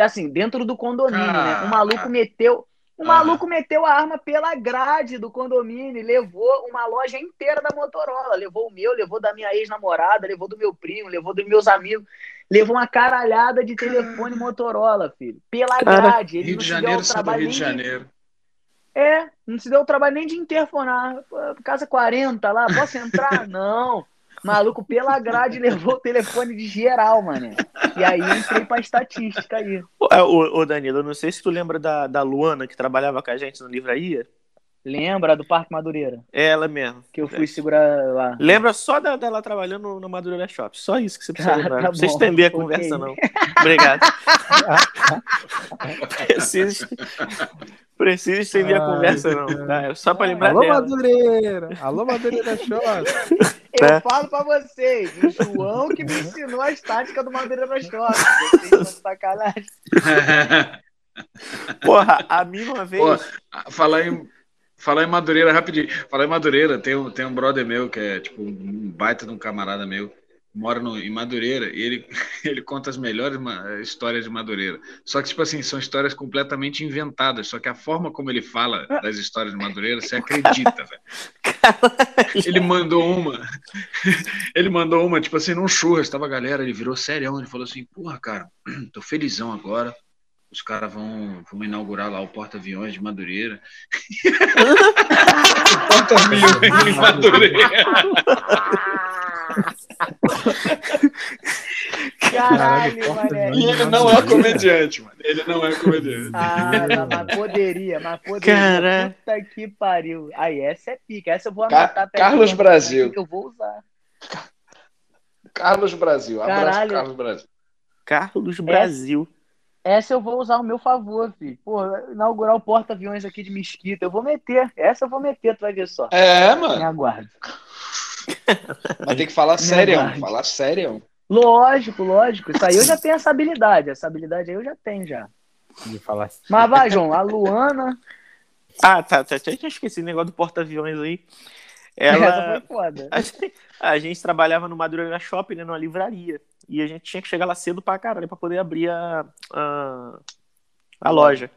Assim, dentro do condomínio, né? O maluco meteu. O Aham. maluco meteu a arma pela grade do condomínio e levou uma loja inteira da Motorola. Levou o meu, levou da minha ex-namorada, levou do meu primo, levou dos meus amigos. Levou uma caralhada de telefone Motorola, filho. Pela Cara, grade. Ele Rio não de se deu Janeiro, o São trabalho Rio de nem de Janeiro. é, não se deu o trabalho nem de interfonar. Casa 40 lá, posso entrar? Não. Maluco pela grade levou o telefone de geral, mano. E aí eu entrei pra estatística aí. Ô, é, ô, ô, Danilo, eu não sei se tu lembra da, da Luana que trabalhava com a gente no Livraria. Lembra do Parque Madureira? É ela mesmo. Que eu fui segurar lá. Lembra só da- dela trabalhando no Madureira Shop. Só isso que você precisa Ah, lembrar. *laughs* tá não precisa estender a Ok. conversa, não. Obrigado. *laughs* precisa, precisa estender a conversa, não. Tá? É só pra lembrar Alô, dela. Madureira! Alô, Madureira Shop! Eu Tá. falo pra vocês, o João que me ensinou as táticas do Madureira Shop. Vocês estão de sacanagem. *laughs* Porra, a mim uma vez. Pô, falar em, falar em Madureira rapidinho. Falar em Madureira, tem um, tem um brother meu que é tipo um baita de um camarada meu, mora no, em Madureira e ele, *laughs* ele conta as melhores histórias de Madureira. Só que, tipo assim, são histórias completamente inventadas. Só que a forma como ele fala das histórias de Madureira, você acredita, velho. Ele mandou uma. *laughs* Ele mandou uma, tipo assim, num churras, tava a galera, ele virou serião, ele falou assim, porra, cara, *clears throat* tô felizão agora. Os caras vão, vão inaugurar lá o porta-aviões de Madureira. *laughs* porta-aviões de Madureira. Caralho, mané. E ele não é comediante, mano. Ele não é comediante. Ah, não, mas poderia, mas poderia. Cara. Puta que pariu. Aí, essa é pica. Essa eu vou anotar. peraí, Carlos eu- Brasil. Que eu vou usar. Carlos Brasil. Abraço, Caralho. Carlos Brasil. Carlos Brasil. Essa eu vou usar ao meu favor, filho. Pô, inaugurar o porta-aviões aqui de Mesquita. Eu vou meter. Essa eu vou meter, tu vai ver só. É, Me mano. Mas tem que falar *laughs* sério. Falar sério. Lógico, lógico. Isso aí eu já tenho essa habilidade. Essa habilidade aí eu já tenho já. De falar assim. Mas vai, João. A Luana. Ah, tá, tá. Tinha esquecido o negócio do porta-aviões aí. *laughs* Essa Ela. foi foda. A gente, a gente trabalhava no Madureira Shopping, né, numa livraria. E a gente tinha que chegar lá cedo pra caralho pra poder abrir a, a, a loja.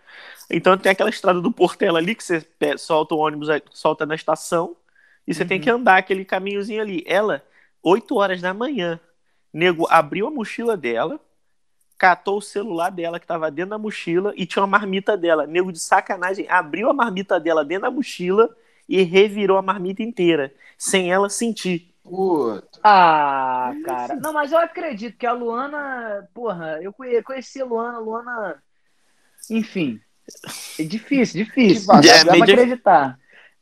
Então tem aquela estrada do Portela ali que você solta o ônibus, solta na estação e você tem Uhum. que andar aquele caminhozinho ali. Ela, 8 horas da manhã, nego abriu a mochila dela, catou o celular dela que tava dentro da mochila e tinha uma marmita dela. Nego de sacanagem abriu a marmita dela dentro da mochila e revirou a marmita inteira, sem ela sentir. Puta. Ah, cara. Não, mas eu acredito que a Luana, porra, eu conhe- conheci a Luana, a Luana, enfim. É difícil, difícil. Que Dá É, pra acreditar.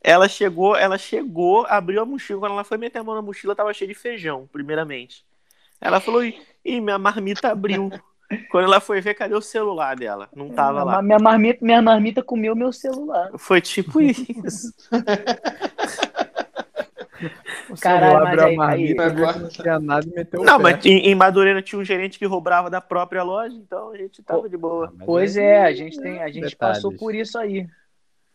Ela chegou, ela chegou, abriu a mochila. Quando ela foi meter a mão na mochila, tava cheia de feijão, primeiramente. Ela falou: Ih, minha marmita abriu. *laughs* Quando ela foi ver, cadê o celular dela? Não tava lá. Minha marmita, minha marmita comeu meu celular. Foi tipo *laughs* isso. O Caralho, celular mas aí- marmita, aí- que não tinha nada e meteu o Não, pé. mas em, em Madureira tinha um gerente que roubava da própria loja, então a gente tava de boa. Pois é, a gente tem, a gente Detalhes. passou por isso aí.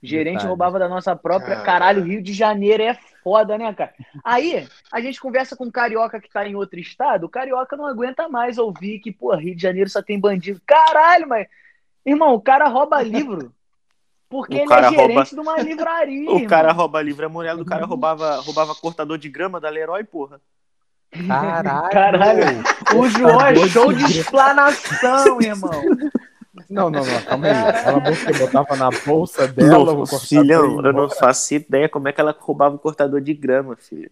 Gerente Detalhe. roubava da nossa própria. Cara. Caralho, Rio de Janeiro é foda, né, cara? Aí, a gente conversa com um carioca que tá em outro estado, o carioca não aguenta mais ouvir que, pô, Rio de Janeiro só tem bandido. Caralho, mas. Irmão, o cara rouba *laughs* livro. Porque O ele cara é gerente rouba- de uma livraria. *laughs* O irmão. cara rouba livro, a mulher do cara roubava, roubava cortador de grama da Leroy, porra. Caralho! Caralho. *laughs* O João é show de explanação, irmão. Não, não, não, calma aí. Ela bolsa que botava na bolsa dela. o Não, cortador filhão, eu não faço ideia como é que ela roubava o cortador de grama, filho.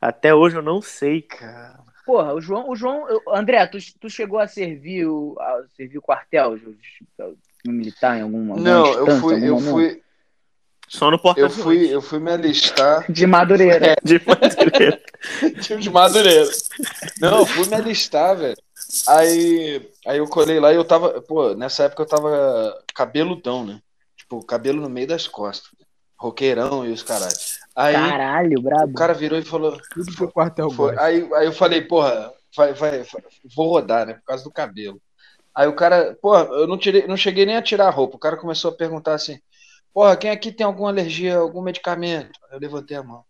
Até hoje eu não sei. Cara. Porra, o João, o João, eu- André, tu, tu chegou a servir o, a servir o quartel, o militar em alguma, alguma Não, eu instância, fui, eu momento? fui, Só no porta eu fui, eu fui me alistar *laughs* de Madureira. de Madureira. *laughs* de Madureira. Não, eu fui me alistar, velho. Aí, aí eu colei lá e eu tava, pô, nessa época eu tava cabeludão, né? Tipo, cabelo no meio das costas. Roqueirão e os caralho. Aí Caralho, brabo. o cara virou e falou, Tudo o quartel Foi. Aí, aí eu falei, porra, vai, vai, vai- vou rodar, né? Por causa do cabelo. Aí o cara, porra, eu não, tirei, não cheguei nem a tirar a roupa. O cara começou a perguntar assim: porra, quem aqui tem alguma alergia a algum medicamento? Aí eu levantei a mão.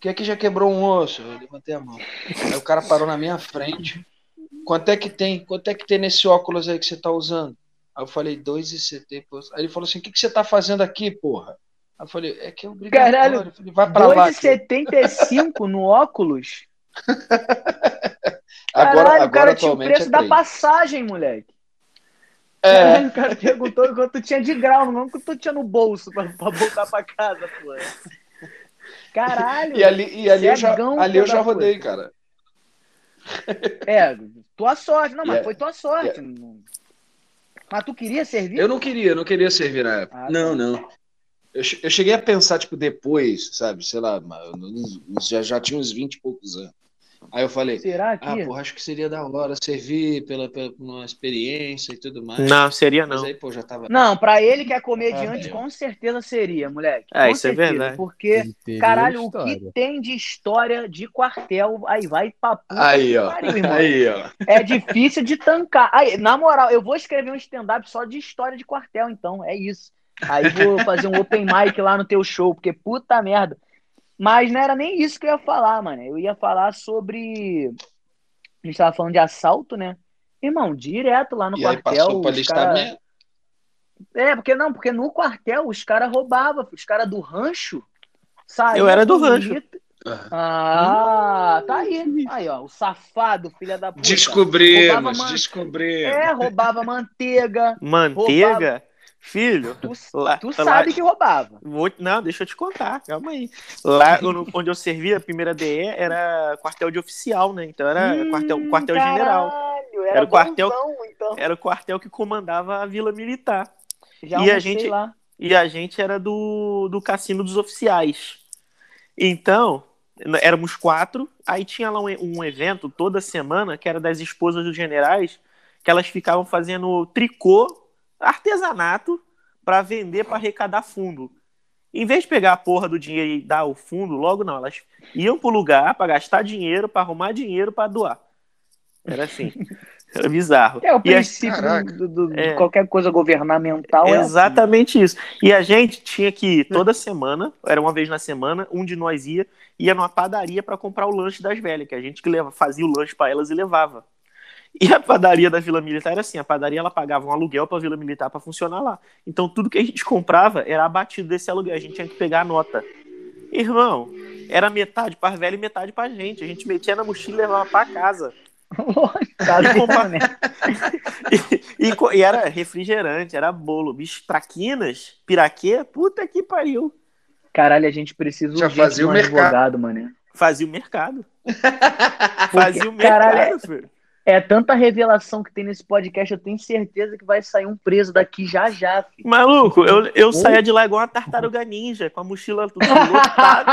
Quem aqui já quebrou um osso? Eu levantei a mão. Aí o cara parou na minha frente. Quanto é que tem? Quanto é que tem nesse óculos aí que você tá usando? Aí eu falei, 2,70. pô. Aí ele falou assim: o que, que você tá fazendo aqui, porra? Aí eu falei, é que é obrigatório. Caralho, Eu falei, vai pra lá. tio. 2,75 no óculos? *laughs* Agora, Caralho, o agora cara tinha o preço é da passagem, moleque. É, Caralho, o cara perguntou quanto tinha de grau, não quanto tu tinha no bolso pra, pra voltar pra casa, pô. *laughs* Caralho. E ali, e ali eu já, ali eu já rodei, cara. É, tua sorte. Não, mas Yeah. foi tua sorte. Não- Mas tu queria servir? Eu não queria, eu não queria servir na época. Ah, tá. não, não. Eu, eu cheguei a pensar, tipo, depois, sabe? Sei lá, já, já tinha uns 20 e poucos anos. Aí eu falei, Será que? ah, porra, acho que seria da hora servir pela, pela uma experiência e tudo mais. Não, seria Mas não. aí, pô, já tava. Não, pra ele que é comediante, Ah, com certeza seria, moleque. É, Com isso é certeza, verdade. Porque, caralho, o história. que tem de história de quartel, aí vai pra puta Aí, ó. pariu, irmão. Aí, ó. É difícil de tancar. Aí, na moral, eu vou escrever um stand-up só de história de quartel, então. É isso. Aí vou fazer um open mic lá no teu show, porque puta merda. Mas não era nem isso que eu ia falar, mano. Eu ia falar sobre. A gente tava falando de assalto, né? Irmão, direto lá no E aí quartel. passou pra cara-. É, porque não, porque no quartel os caras roubavam. Os caras do rancho saíam. Eu era do rancho. litro- Ah, tá aí. Aí, ó, o safado, filha da puta. Roubava Descobrimos, man- descobrimos. É, roubava manteiga. Manteiga? Filho, Tu, lá, tu lá- sabe que roubava. Vou- não, deixa eu te contar, calma aí. Lá onde eu servia, a primeira DE era quartel de oficial, né? Então era Hum, quartel, quartel general. Caralho, Era o quartel- bonzão, então. Era o quartel que comandava a Vila Militar. Já e a gente- lá. E a gente era do, do cassino dos oficiais. Então, éramos quatro. Aí tinha lá um, um evento toda semana que era das esposas dos generais, que elas ficavam fazendo tricô, artesanato, para vender para arrecadar fundo. Em vez de pegar a porra do dinheiro e dar o fundo, logo não, elas iam pro lugar para gastar dinheiro, para arrumar dinheiro para doar. Era assim. *laughs* Era bizarro. É o E a- princípio Caraca. do- do- É. de qualquer coisa governamental. é assim. Exatamente isso. E a gente tinha que ir toda semana, era uma vez na semana, um de nós ia, ia numa padaria para comprar o lanche das velhas, que a gente que leva, fazia o lanche para elas e levava. E a padaria da Vila Militar era assim, a padaria ela pagava um aluguel para Vila Militar para funcionar lá. Então tudo que a gente comprava era abatido desse aluguel, a gente tinha que pegar a nota. Irmão, era metade para velha e metade para gente. A gente metia na mochila e levava para casa. *laughs* *laughs* E, e co- e era refrigerante, era bolo. Bicho, traquinas, piraquê, puta que pariu. Caralho, a gente precisa Já fazia de um o mercado. advogado, mano. Fazia o mercado. *laughs* Fazia o caralho, mercado, filho. É tanta revelação que tem nesse podcast, eu tenho certeza que vai sair um preso daqui já já, filho. Maluco, eu, eu saía de lá igual uma tartaruga ninja, com a mochila tudo lotada.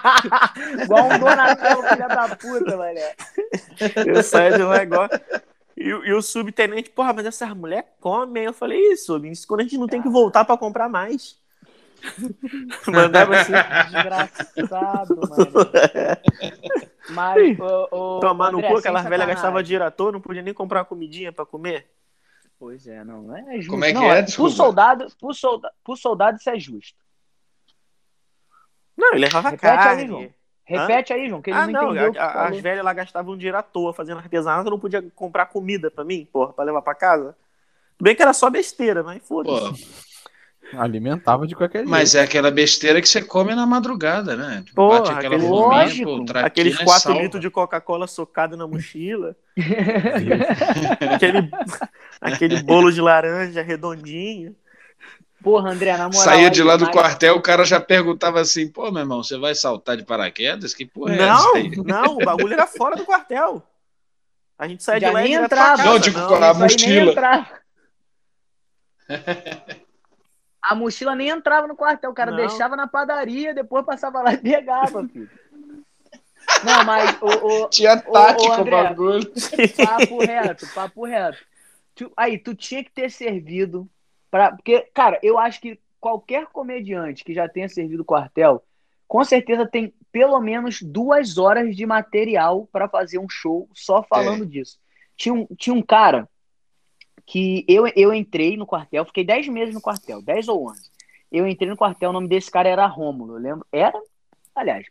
*laughs* Igual um Donatello, filha da puta, mané. Eu saía de lá igual. E, o- e o subtenente, porra, mas essas mulheres comem. Eu falei, isso, isso quando a gente não tem que voltar pra comprar mais. *laughs* Mandava assim. Desgraçado, *laughs* mano. Mas, ô, ô, Tomar no André, cu, sem aquelas velhas gastavam dinheiro à toa, não podia nem comprar comidinha pra comer. Pois é, não, é justo. Como é que não, é? Pro Desculpa. soldado, pro, soldado, pro soldado isso é justo. Não, ele levava Repete aí, carne. João. Repete aí, João, que ele ah, não, não, o a- a- as velhas lá gastavam dinheiro à toa fazendo artesanato, eu não podia comprar comida pra mim, porra, pra levar pra casa. Tudo bem que era só besteira, mas foda-se. Alimentava de qualquer jeito. mas é aquela besteira que você come na madrugada, né? Tipo, Pô, Bate aquela aquele- Lógico. pô, Aqueles 4 salva. litros de Coca-Cola socado na mochila. *laughs* aquele, aquele bolo de laranja redondinho. Porra, André, na moral. Saía aí, de lá do quartel, o cara já perguntava assim, pô, meu irmão, você vai saltar de paraquedas? Que porra é essa não, aí? não, o bagulho era fora do quartel. A gente saía Já de lá e entrava. casa. Não, tipo, não. a mochila. *laughs* A mochila nem entrava no quartel, o cara Não. deixava na padaria, depois passava lá e pegava, filho. Não, mas o, o- Tinha com o André. bagulho. papo reto, papo reto. Tu- aí, tu tinha que ter servido para porque, cara, eu acho que qualquer comediante que já tenha servido quartel, com certeza tem pelo menos duas horas de material para fazer um show só falando disso. Tinha um, tinha um cara que eu, eu entrei no quartel, fiquei 10 meses no quartel, 10 ou 11. Eu entrei no quartel, o nome desse cara era Rômulo, eu lembro. Era? Aliás,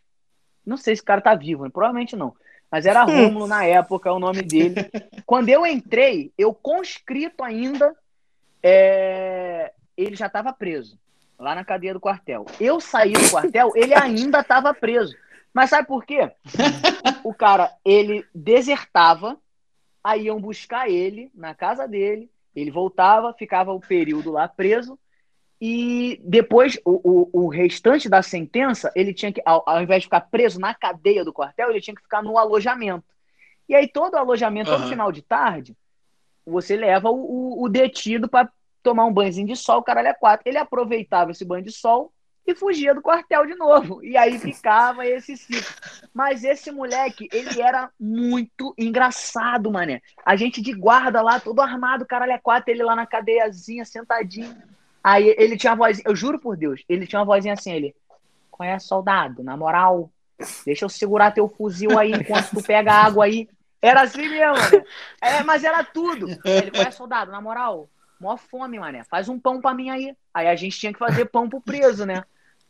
não sei se o cara tá vivo, né? provavelmente não. Mas era Rômulo na época, o nome dele. *laughs* Quando eu entrei, eu conscrito ainda, é, ele já estava preso, lá na cadeia do quartel. Eu saí do quartel, ele ainda estava preso. Mas sabe por quê? *laughs* O cara, ele desertava, aí iam buscar ele na casa dele, ele voltava, ficava o período lá preso, e depois, o, o, o restante da sentença, ele tinha que, ao, ao invés de ficar preso na cadeia do quartel, ele tinha que ficar no alojamento. E aí, todo alojamento, todo Aham. final de tarde, você leva o, o, o detido para tomar um banhozinho de sol, o caralho é quatro. Ele aproveitava esse banho de sol e fugia do quartel de novo. E aí *laughs* ficava esse ciclo. Mas esse moleque, ele era muito engraçado, mané. A gente de guarda lá, todo armado, caralho é quatro, ele lá na cadeiazinha, sentadinho. Aí ele tinha uma vozinha, eu juro por Deus, ele tinha uma vozinha assim, ele, qual é, soldado? Na moral, deixa eu segurar teu fuzil aí enquanto tu pega água aí. Era assim mesmo, né? É, mas era tudo. Ele, qual é, soldado? Na moral, mó fome, mané. Faz um pão pra mim aí. Aí a gente tinha que fazer pão pro preso, né?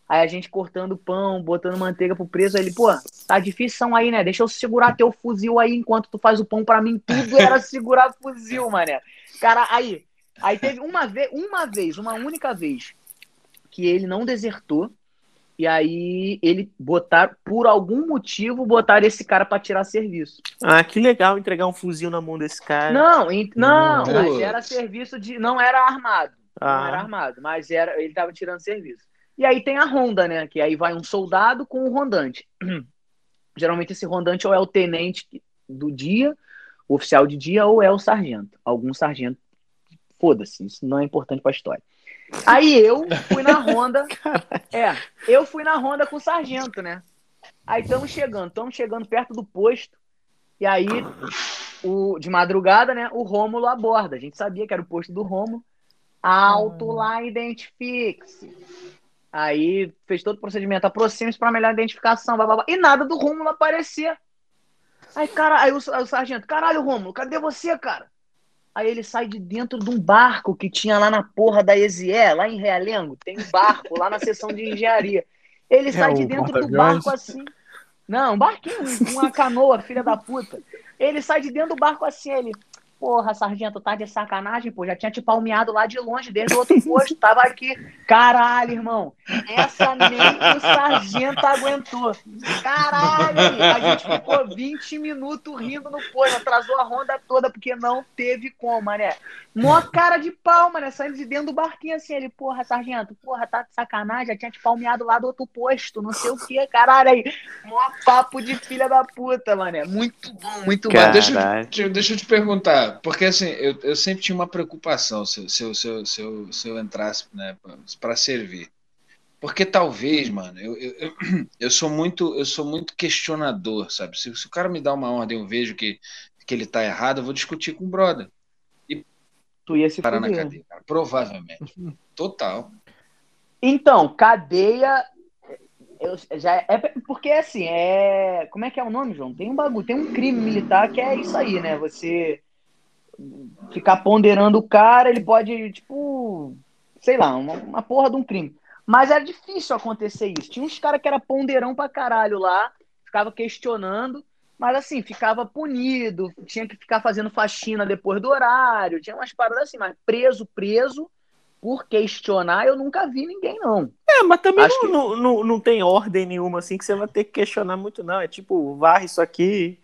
Aí a gente cortando pão, botando manteiga pro preso. Aí ele, pô, tá difícil aí, né? Deixa eu segurar teu fuzil aí enquanto tu faz o pão pra mim. Tudo era segurar fuzil, mané. Cara, aí, aí teve uma vez, uma vez, uma única vez que ele não desertou. E aí ele botar, por algum motivo, botaram esse cara pra tirar serviço. Ah, que legal entregar um fuzil na mão desse cara. Não, não, Putz. mas era serviço de. Não era armado. Não Ah. era armado, mas era, ele tava tirando serviço. E aí tem a ronda, né? Que aí vai um soldado com o rondante. *clears throat* Geralmente esse rondante ou é o tenente do dia, o oficial de dia, ou é o sargento. Algum sargento. Foda-se, isso não é importante pra história. Aí eu fui na *laughs* ronda. É, eu fui na ronda com o sargento, né? Aí estamos chegando, estamos chegando perto do posto. E aí, o, de madrugada, né? O Rômulo aborda. A gente sabia que era o posto do Rômulo. Alto lá, identifique-se. Aí fez todo o procedimento, aproxime-se para melhor identificação, blá, blá, blá. e nada do Rômulo aparecer. Aí, cara, aí o, o sargento, caralho, Rômulo, cadê você, cara? Aí ele sai de dentro de um barco que tinha lá na porra da Ezié, lá em Realengo. Tem um barco lá na seção de engenharia. Ele sai É de o dentro do barco assim. Não, um barquinho, uma canoa, filha da puta. Ele sai de dentro do barco assim, ele. Porra, sargento, tá de sacanagem, pô. Já tinha te palmeado lá de longe, desde o outro posto. Tava aqui. Caralho, irmão. Essa nem o sargento aguentou. Caralho. A gente ficou 20 minutos rindo no posto. Atrasou a ronda toda, porque não teve como, mané. Mó cara de pau, mané. Saindo de dentro do barquinho assim. Ele, porra, sargento, porra, tá de sacanagem. Já tinha te palmeado lá do outro posto. Não sei o que, caralho. Aí, mó papo de filha da puta, mané. Muito bom, muito bom. Cara. Deixa eu, Caralho. te- deixa eu te perguntar, porque assim, eu, eu sempre tinha uma preocupação se, eu- se, eu- se, eu- se, eu, se eu entrasse né, para servir. Porque talvez, mano, eu, eu, *clears throat* eu, sou muito eu sou muito questionador, sabe? Se, se o cara me dá uma ordem, eu vejo que, que ele tá errado, eu vou discutir com o brother. Tu ia se Parar na cadeia, cara. Provavelmente. *laughs* Total. Então, cadeia. eu- já é porque assim, é. Como é que é o nome, João? Tem um bagulho, tem um crime militar que é isso aí, né? Você ficar ponderando o cara, ele pode, tipo, sei lá, uma, uma porra de um crime. Mas era difícil acontecer isso. Tinha uns caras que era ponderão pra caralho lá, ficava questionando, mas assim, ficava punido, tinha que ficar fazendo faxina depois do horário, tinha umas paradas assim, mas preso, preso, por questionar, eu nunca vi ninguém, não. É, mas também Acho não, que- não, não, não tem ordem nenhuma assim que você vai ter que questionar muito, não. É tipo, varre isso aqui,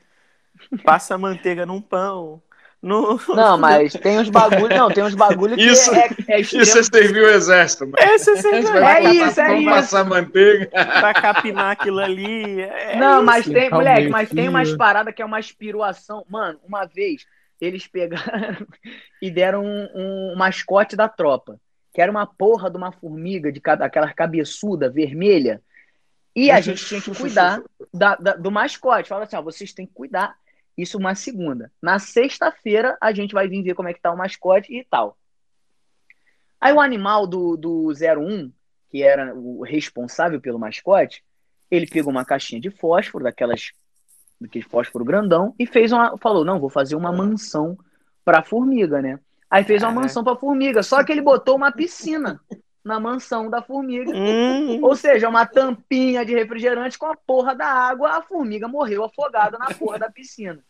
passa a manteiga num pão. Não, Não, *laughs* mas tem uns bagulho, não, tem uns bagulho que Isso- é, é extremo. Isso é servir o exército. mano. Esse é Vai É passar- isso, é vamos isso. passar manteiga. pra capinar aquilo ali. É, Não, mas isso. tem, Calma moleque, mas tem umas paradas que é uma espiruação. Mano, uma vez eles pegaram *laughs* e deram um, um mascote da tropa, que era uma porra de uma formiga, de cada, aquela cabeçuda vermelha. E a gente tinha que cuidar da- da- do mascote. Fala assim, ó, vocês têm que cuidar. Isso uma segunda. Na sexta-feira, a gente vai vir ver como é que tá o mascote e tal. Aí o animal do, do 01, que era o responsável pelo mascote, ele pegou uma caixinha de fósforo, daquelas daquele fósforo grandão, e fez uma. Falou, não, vou fazer uma mansão pra formiga, né? Aí fez uma Caraca. mansão pra formiga. Só que ele botou uma piscina na mansão da formiga. Hum, Ou seja, uma tampinha de refrigerante com a porra da água, a formiga morreu afogada na porra da piscina.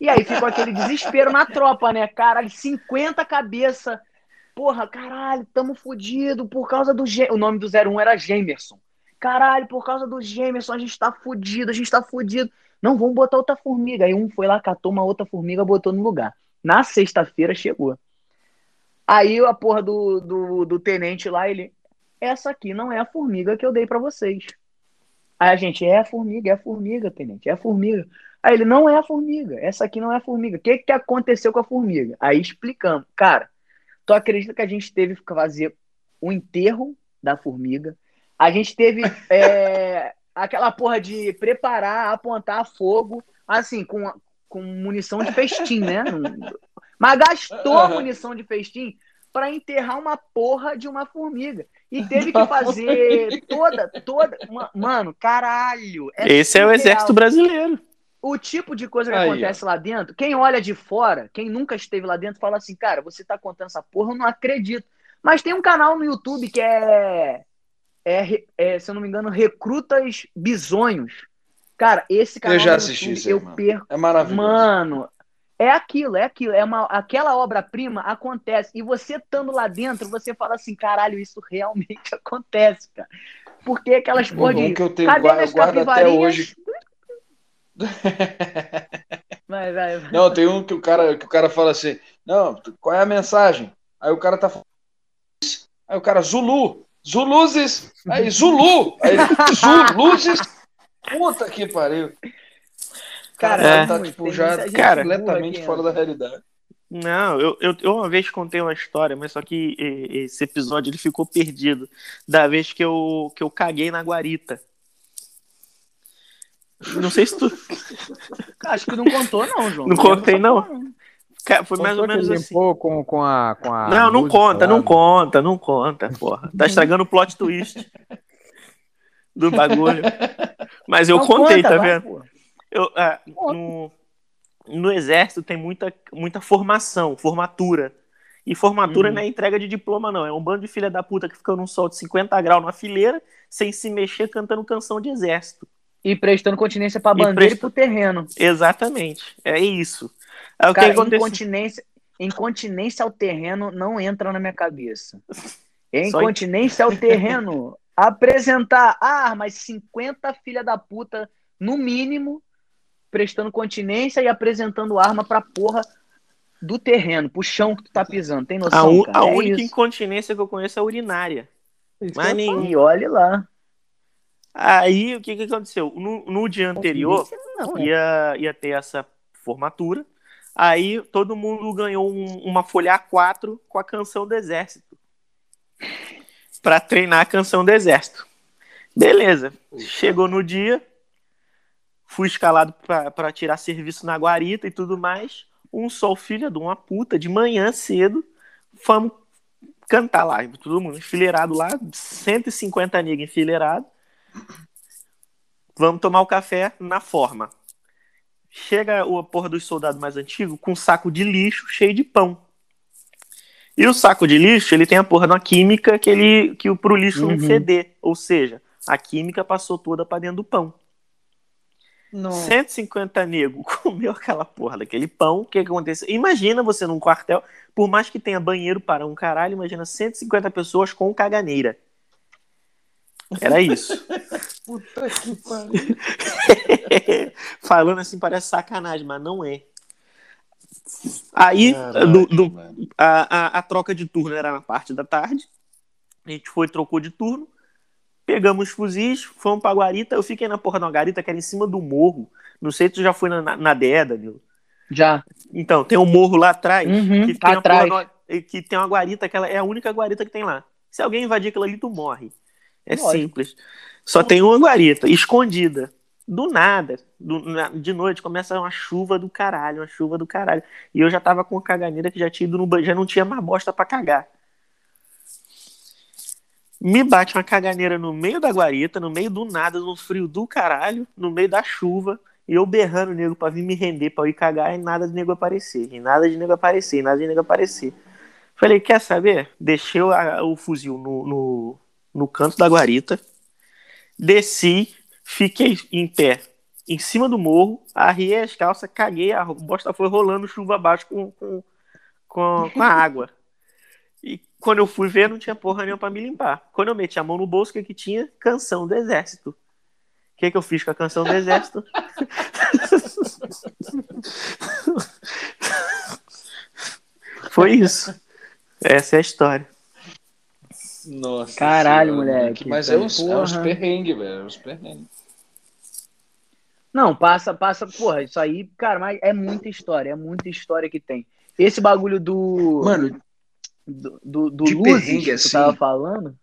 E aí ficou aquele desespero na tropa, né? Caralho, 50 cabeça. Porra, caralho, tamo fudido por causa do. Ge- O nome do 01 era Gemerson. Caralho, por causa do Gemerson a gente tá fudido, a gente tá fudido. Não, vamos botar outra formiga. Aí um foi lá, catou uma outra formiga, botou no lugar. Na sexta-feira chegou. Aí a porra do, do, do tenente lá, ele. Essa aqui não é a formiga que eu dei pra vocês. Aí a gente, é a formiga, é a formiga, tenente, é a formiga. Aí ele, não é a formiga, essa aqui não é a formiga. O que, que aconteceu com a formiga? Aí explicamos. Cara, tu acredita que a gente teve que fazer o enterro da formiga? A gente teve *laughs* é, aquela porra de preparar, apontar fogo, assim, com, com munição de festim, né? Mas gastou a munição de festim para enterrar uma porra de uma formiga. E teve que fazer toda, toda. Ma- Mano, caralho. esse é o surreal. exército brasileiro. O tipo de coisa que Aí, acontece lá dentro, quem olha de fora, quem nunca esteve lá dentro, fala assim, cara, você tá contando essa porra, eu não acredito. Mas tem um canal no YouTube que é, é, é, se eu não me engano, Recrutas Bisonhos. Cara, esse canal Eu já assisti YouTube, isso aí, eu mano. perco. É maravilhoso. Mano, é aquilo, é aquilo. É uma, aquela obra-prima acontece. E você estando lá dentro, você fala assim, caralho, isso realmente *laughs* acontece, cara. Porque aquelas porra Um de. que eu tenho Cadê gua- eu minhas guardo até hoje. Vai, *laughs* *laughs* vai, vai. Não, tem um que o cara, que o cara fala assim: Não, qual é a mensagem? Aí o cara tá falando. Aí o cara, Zulu, Zuluzes, aí Zulu, aí Zuluzes, puta que pariu. Cara, Cara, é tá tipo já gente completamente fora da realidade. Não, eu, eu, eu uma vez contei uma história, mas só que esse episódio ele ficou perdido. Da vez que eu, que eu caguei na guarita. Não sei se tu. *laughs* Acho que não contou, não, João. Não contei, não? Cara, Foi mais ou menos assim. com, com a, com a Não, não música conta, lá, não né? conta, não conta, porra. Tá estragando o plot twist *laughs* do bagulho. Mas eu Não contei, conta, tá vai, vendo? Eu, ah, no, no exército tem muita, muita formação, formatura. E formatura Uhum. não é entrega de diploma, não. É um bando de filha da puta que fica num sol de 50 graus na fileira, sem se mexer, cantando canção de exército. E prestando continência pra E bandeira presta- e pro terreno. Exatamente. É isso. Aí o que Cara, aconteceu? incontinência, incontinência ao terreno não entra na minha cabeça. *laughs* Só Incontinência ao terreno. *laughs* Apresentar armas, 50 filha da puta, no mínimo, prestando continência e apresentando arma pra porra do terreno, pro chão que tu tá pisando. Tem A, noção, un- cara? a É única isso. incontinência que eu conheço é a urinária. Isso Mas nenhum. E olhe lá. Aí o que, que aconteceu? No, no dia anterior, Não, é. ia, ia ter essa formatura. Aí todo mundo ganhou um- uma folha A4 com a canção do exército. Pra treinar a canção do exército. Beleza. Chegou no dia, fui escalado pra- pra tirar serviço na guarita e tudo mais. Um sol filha de uma puta, de manhã cedo, fomos cantar lá. Todo mundo enfileirado lá, 150 niggas enfileirado. Vamos tomar o café na forma. Chega o porra dos soldados mais antigos com um saco de lixo cheio de pão. E o saco de lixo, ele tem a porra de uma química que ele que o pro lixo Uhum. não feder, ou seja, a química passou toda pra dentro do pão. Não. 150 nego *laughs* comeu aquela porra daquele pão. O que, que aconteceu? Imagina você num quartel, por mais que tenha banheiro para um caralho, imagina 150 pessoas com caganeira. Era isso. *laughs* Puta que pariu. *laughs* Falando assim parece sacanagem, mas não é. Aí, Caralho, do- do- a, a, a troca de turno era na parte da tarde. A gente foi, trocou de turno. Pegamos os fuzis, fomos pra guarita. Eu fiquei na porra de uma guarita que era em cima do morro. Não sei se tu já foi na, na, na DE, Danilo. Já. Então, tem um morro lá atrás. Uhum, que, na atrás. porra que tem uma guarita, que ela é a única guarita que tem lá. Se alguém invadir aquilo ali, tu morre. É Lógico. simples. Só tem uma guarita, escondida. Do nada, do- na- de noite, começa uma chuva do caralho, uma chuva do caralho. E eu já tava com a caganeira que já tinha ido no banho, já não tinha mais bosta pra cagar. Me bate uma caganeira no meio da guarita, no meio do nada, no frio do caralho, no meio da chuva, e eu berrando o nego pra vir me render, pra eu ir cagar, e nada de nego aparecer, e nada de nego aparecer, e nada de nego aparecer. Falei, quer saber? Deixei o, a- o fuzil no, no, no canto da guarita, desci, fiquei em pé em cima do morro, arriei as calças, caguei, a bosta foi rolando chuva abaixo com, com, com, com a água. Quando eu fui ver, não tinha porra nenhuma pra me limpar. Quando eu meti a mão no bolso, o que, que tinha? Canção do Exército. O que, que eu fiz com a canção do Exército? *laughs* Foi isso. Essa é a história. Nossa. Caralho, Senhora, moleque. Mas é uns, é uns perrengues, velho. é uns perrengues. Não, passa, passa, porra, isso aí, cara, mas é muita história, é muita história que tem. Esse bagulho do. Mano, do, do, Luzes que tu assim. tava falando.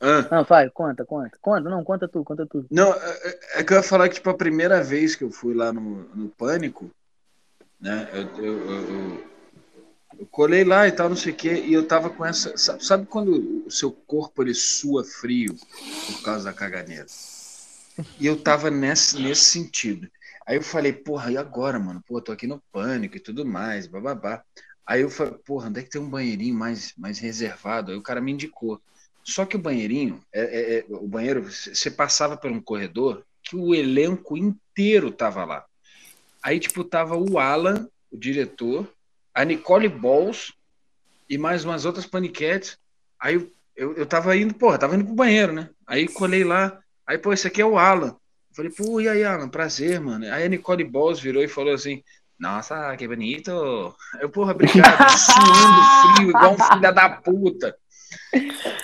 ah, Não, vai, conta, conta. Conta, não, conta tu, conta tu. não, é, é- é que eu ia falar que, tipo, a primeira vez que eu fui lá no, no Pânico, né, eu, eu, eu, eu- eu colei lá e tal, não sei o quê, e eu tava com essa. Sabe, sabe quando o seu corpo ele sua frio por causa da caganeira? E eu tava nesse, nesse sentido. Aí eu falei, porra, e agora, mano? Pô, tô aqui no Pânico e tudo mais, bababá. Aí eu falei, porra, onde é que tem um banheirinho mais, mais reservado? Aí o cara me indicou. Só que o banheirinho, é, é- é- o banheiro, você passava por um corredor que o elenco inteiro tava lá. Aí, tipo, tava o Alan, o diretor, a Nicole Balls e mais umas outras paniquetes. Aí eu, eu, tava indo, porra, tava indo pro banheiro, né? Aí colei lá. Aí, pô, esse aqui é o Alan. Falei, pô, e aí, Alan? Prazer, mano. Aí a Nicole Balls virou e falou assim: Nossa, que bonito. Eu, porra, obrigado. *laughs* Suando frio, igual um filho da puta.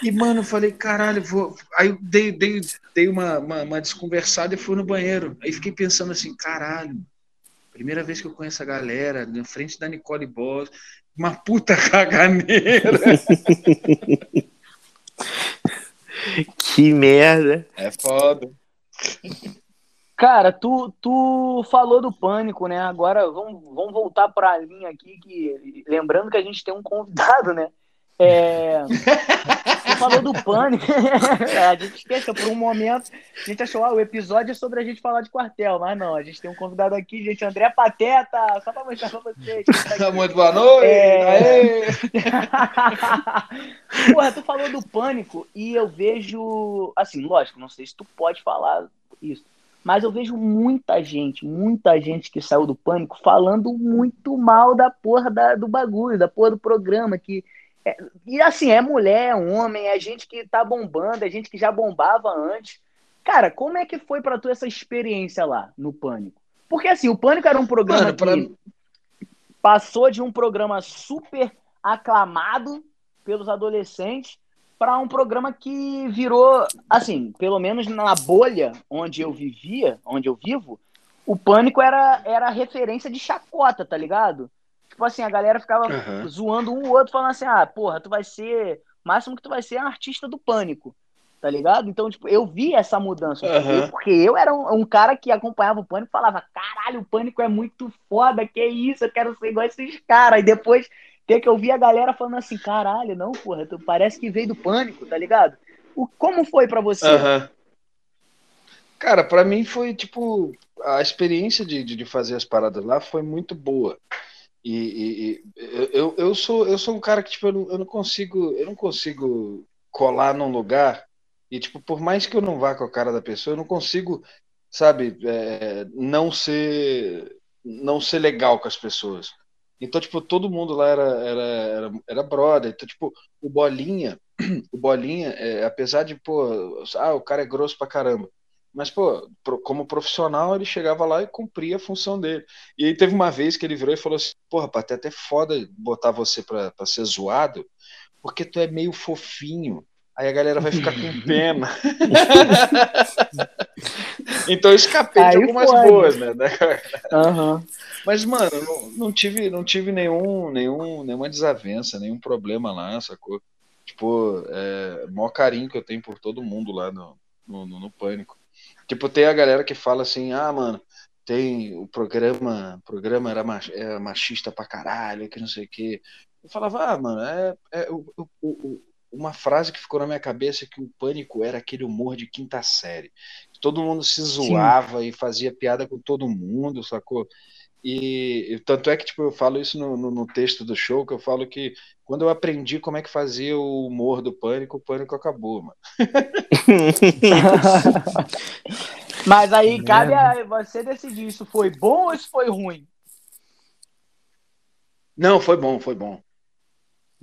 E, mano, eu falei, caralho, vou. Aí eu dei, dei, dei uma, uma, uma desconversada e fui no banheiro. Aí fiquei pensando assim, caralho, primeira vez que eu conheço a galera, na frente da Nicole Boss, uma puta caganeira. *laughs* Que merda. É foda. *laughs* Cara, tu, tu falou do pânico, né? Agora vamos, vamos voltar pra linha aqui, que lembrando que a gente tem um convidado, né? É, tu falou do pânico. *laughs* a gente esqueceu por um momento. A gente achou, ah, o episódio é sobre a gente falar de quartel, mas não, a gente tem um convidado aqui, gente, André Pateta, só pra mostrar pra vocês. tá aqui. Muito boa noite. É. *laughs* Porra, tu falou do pânico e eu vejo. Assim, lógico, não sei se tu pode falar isso. Mas eu vejo muita gente, muita gente que saiu do pânico falando muito mal da porra da- do bagulho, da porra do programa. Que, é- e assim, é mulher, é homem, é gente que tá bombando, é gente que já bombava antes. Cara, como é que foi pra tu essa experiência lá no Pânico? Porque assim, o Pânico era um programa Mano, pra- que passou de um programa super aclamado pelos adolescentes para um programa que virou, assim, pelo menos na bolha onde eu vivia, onde eu vivo, o Pânico era, era referência de chacota, tá ligado? Tipo assim, a galera ficava Aham. zoando um ou outro, falando assim, ah, porra, tu vai ser, máximo que tu vai ser um artista do Pânico, tá ligado? Então, tipo, eu vi essa mudança, eu- porque eu era um, um cara que acompanhava o Pânico e falava, caralho, o Pânico é muito foda, que isso, eu quero ser igual a esses caras, e depois ter que ouvir a galera falando assim, caralho, não, porra, tu parece que veio do Pânico, tá ligado? O, como foi pra você? Cara, pra mim foi tipo a experiência de, de, de fazer as paradas lá foi muito boa. E, e- e eu, eu, sou, eu sou um cara que, tipo, eu não, eu não consigo, eu não consigo colar num lugar e, tipo, por mais que eu não vá com a cara da pessoa, eu não consigo, sabe, é, não ser, não ser legal com as pessoas. Então, tipo, todo mundo lá era, era, era, era brother. Então, tipo, o Bolinha, *clears throat* o Bolinha, é, apesar de, pô, ah, o cara é grosso pra caramba. Mas, pô, como profissional, ele chegava lá e cumpria a função dele. E aí teve uma vez que ele virou e falou assim: Porra, Pateta, é foda botar você pra, pra ser zoado, porque tu é meio fofinho. Aí a galera vai ficar com *laughs* pena. *laughs* então eu escapei de Aí algumas fode. boas, né? Aham. Mas, mano, não, não tive, não tive nenhum, nenhum, nenhuma desavença, nenhum problema lá, sacou? Tipo, é, maior carinho que eu tenho por todo mundo lá no, no, no- no Pânico. Tipo, tem a galera que fala assim, ah, mano, tem o programa, o programa era mach- é machista pra caralho, que não sei o quê. Eu falava, ah, mano, é, é o- o- o- uma frase que ficou na minha cabeça é que o Pânico era aquele humor de quinta série. Todo mundo se zoava e fazia piada com todo mundo, sacou? E, e tanto é que tipo, eu falo isso no, no, no texto do show, que eu falo que quando eu aprendi como é que fazia o humor do pânico, o pânico acabou, mano. *laughs* Mas aí cabe a você decidir isso foi bom ou isso foi ruim. Não, foi bom, foi bom.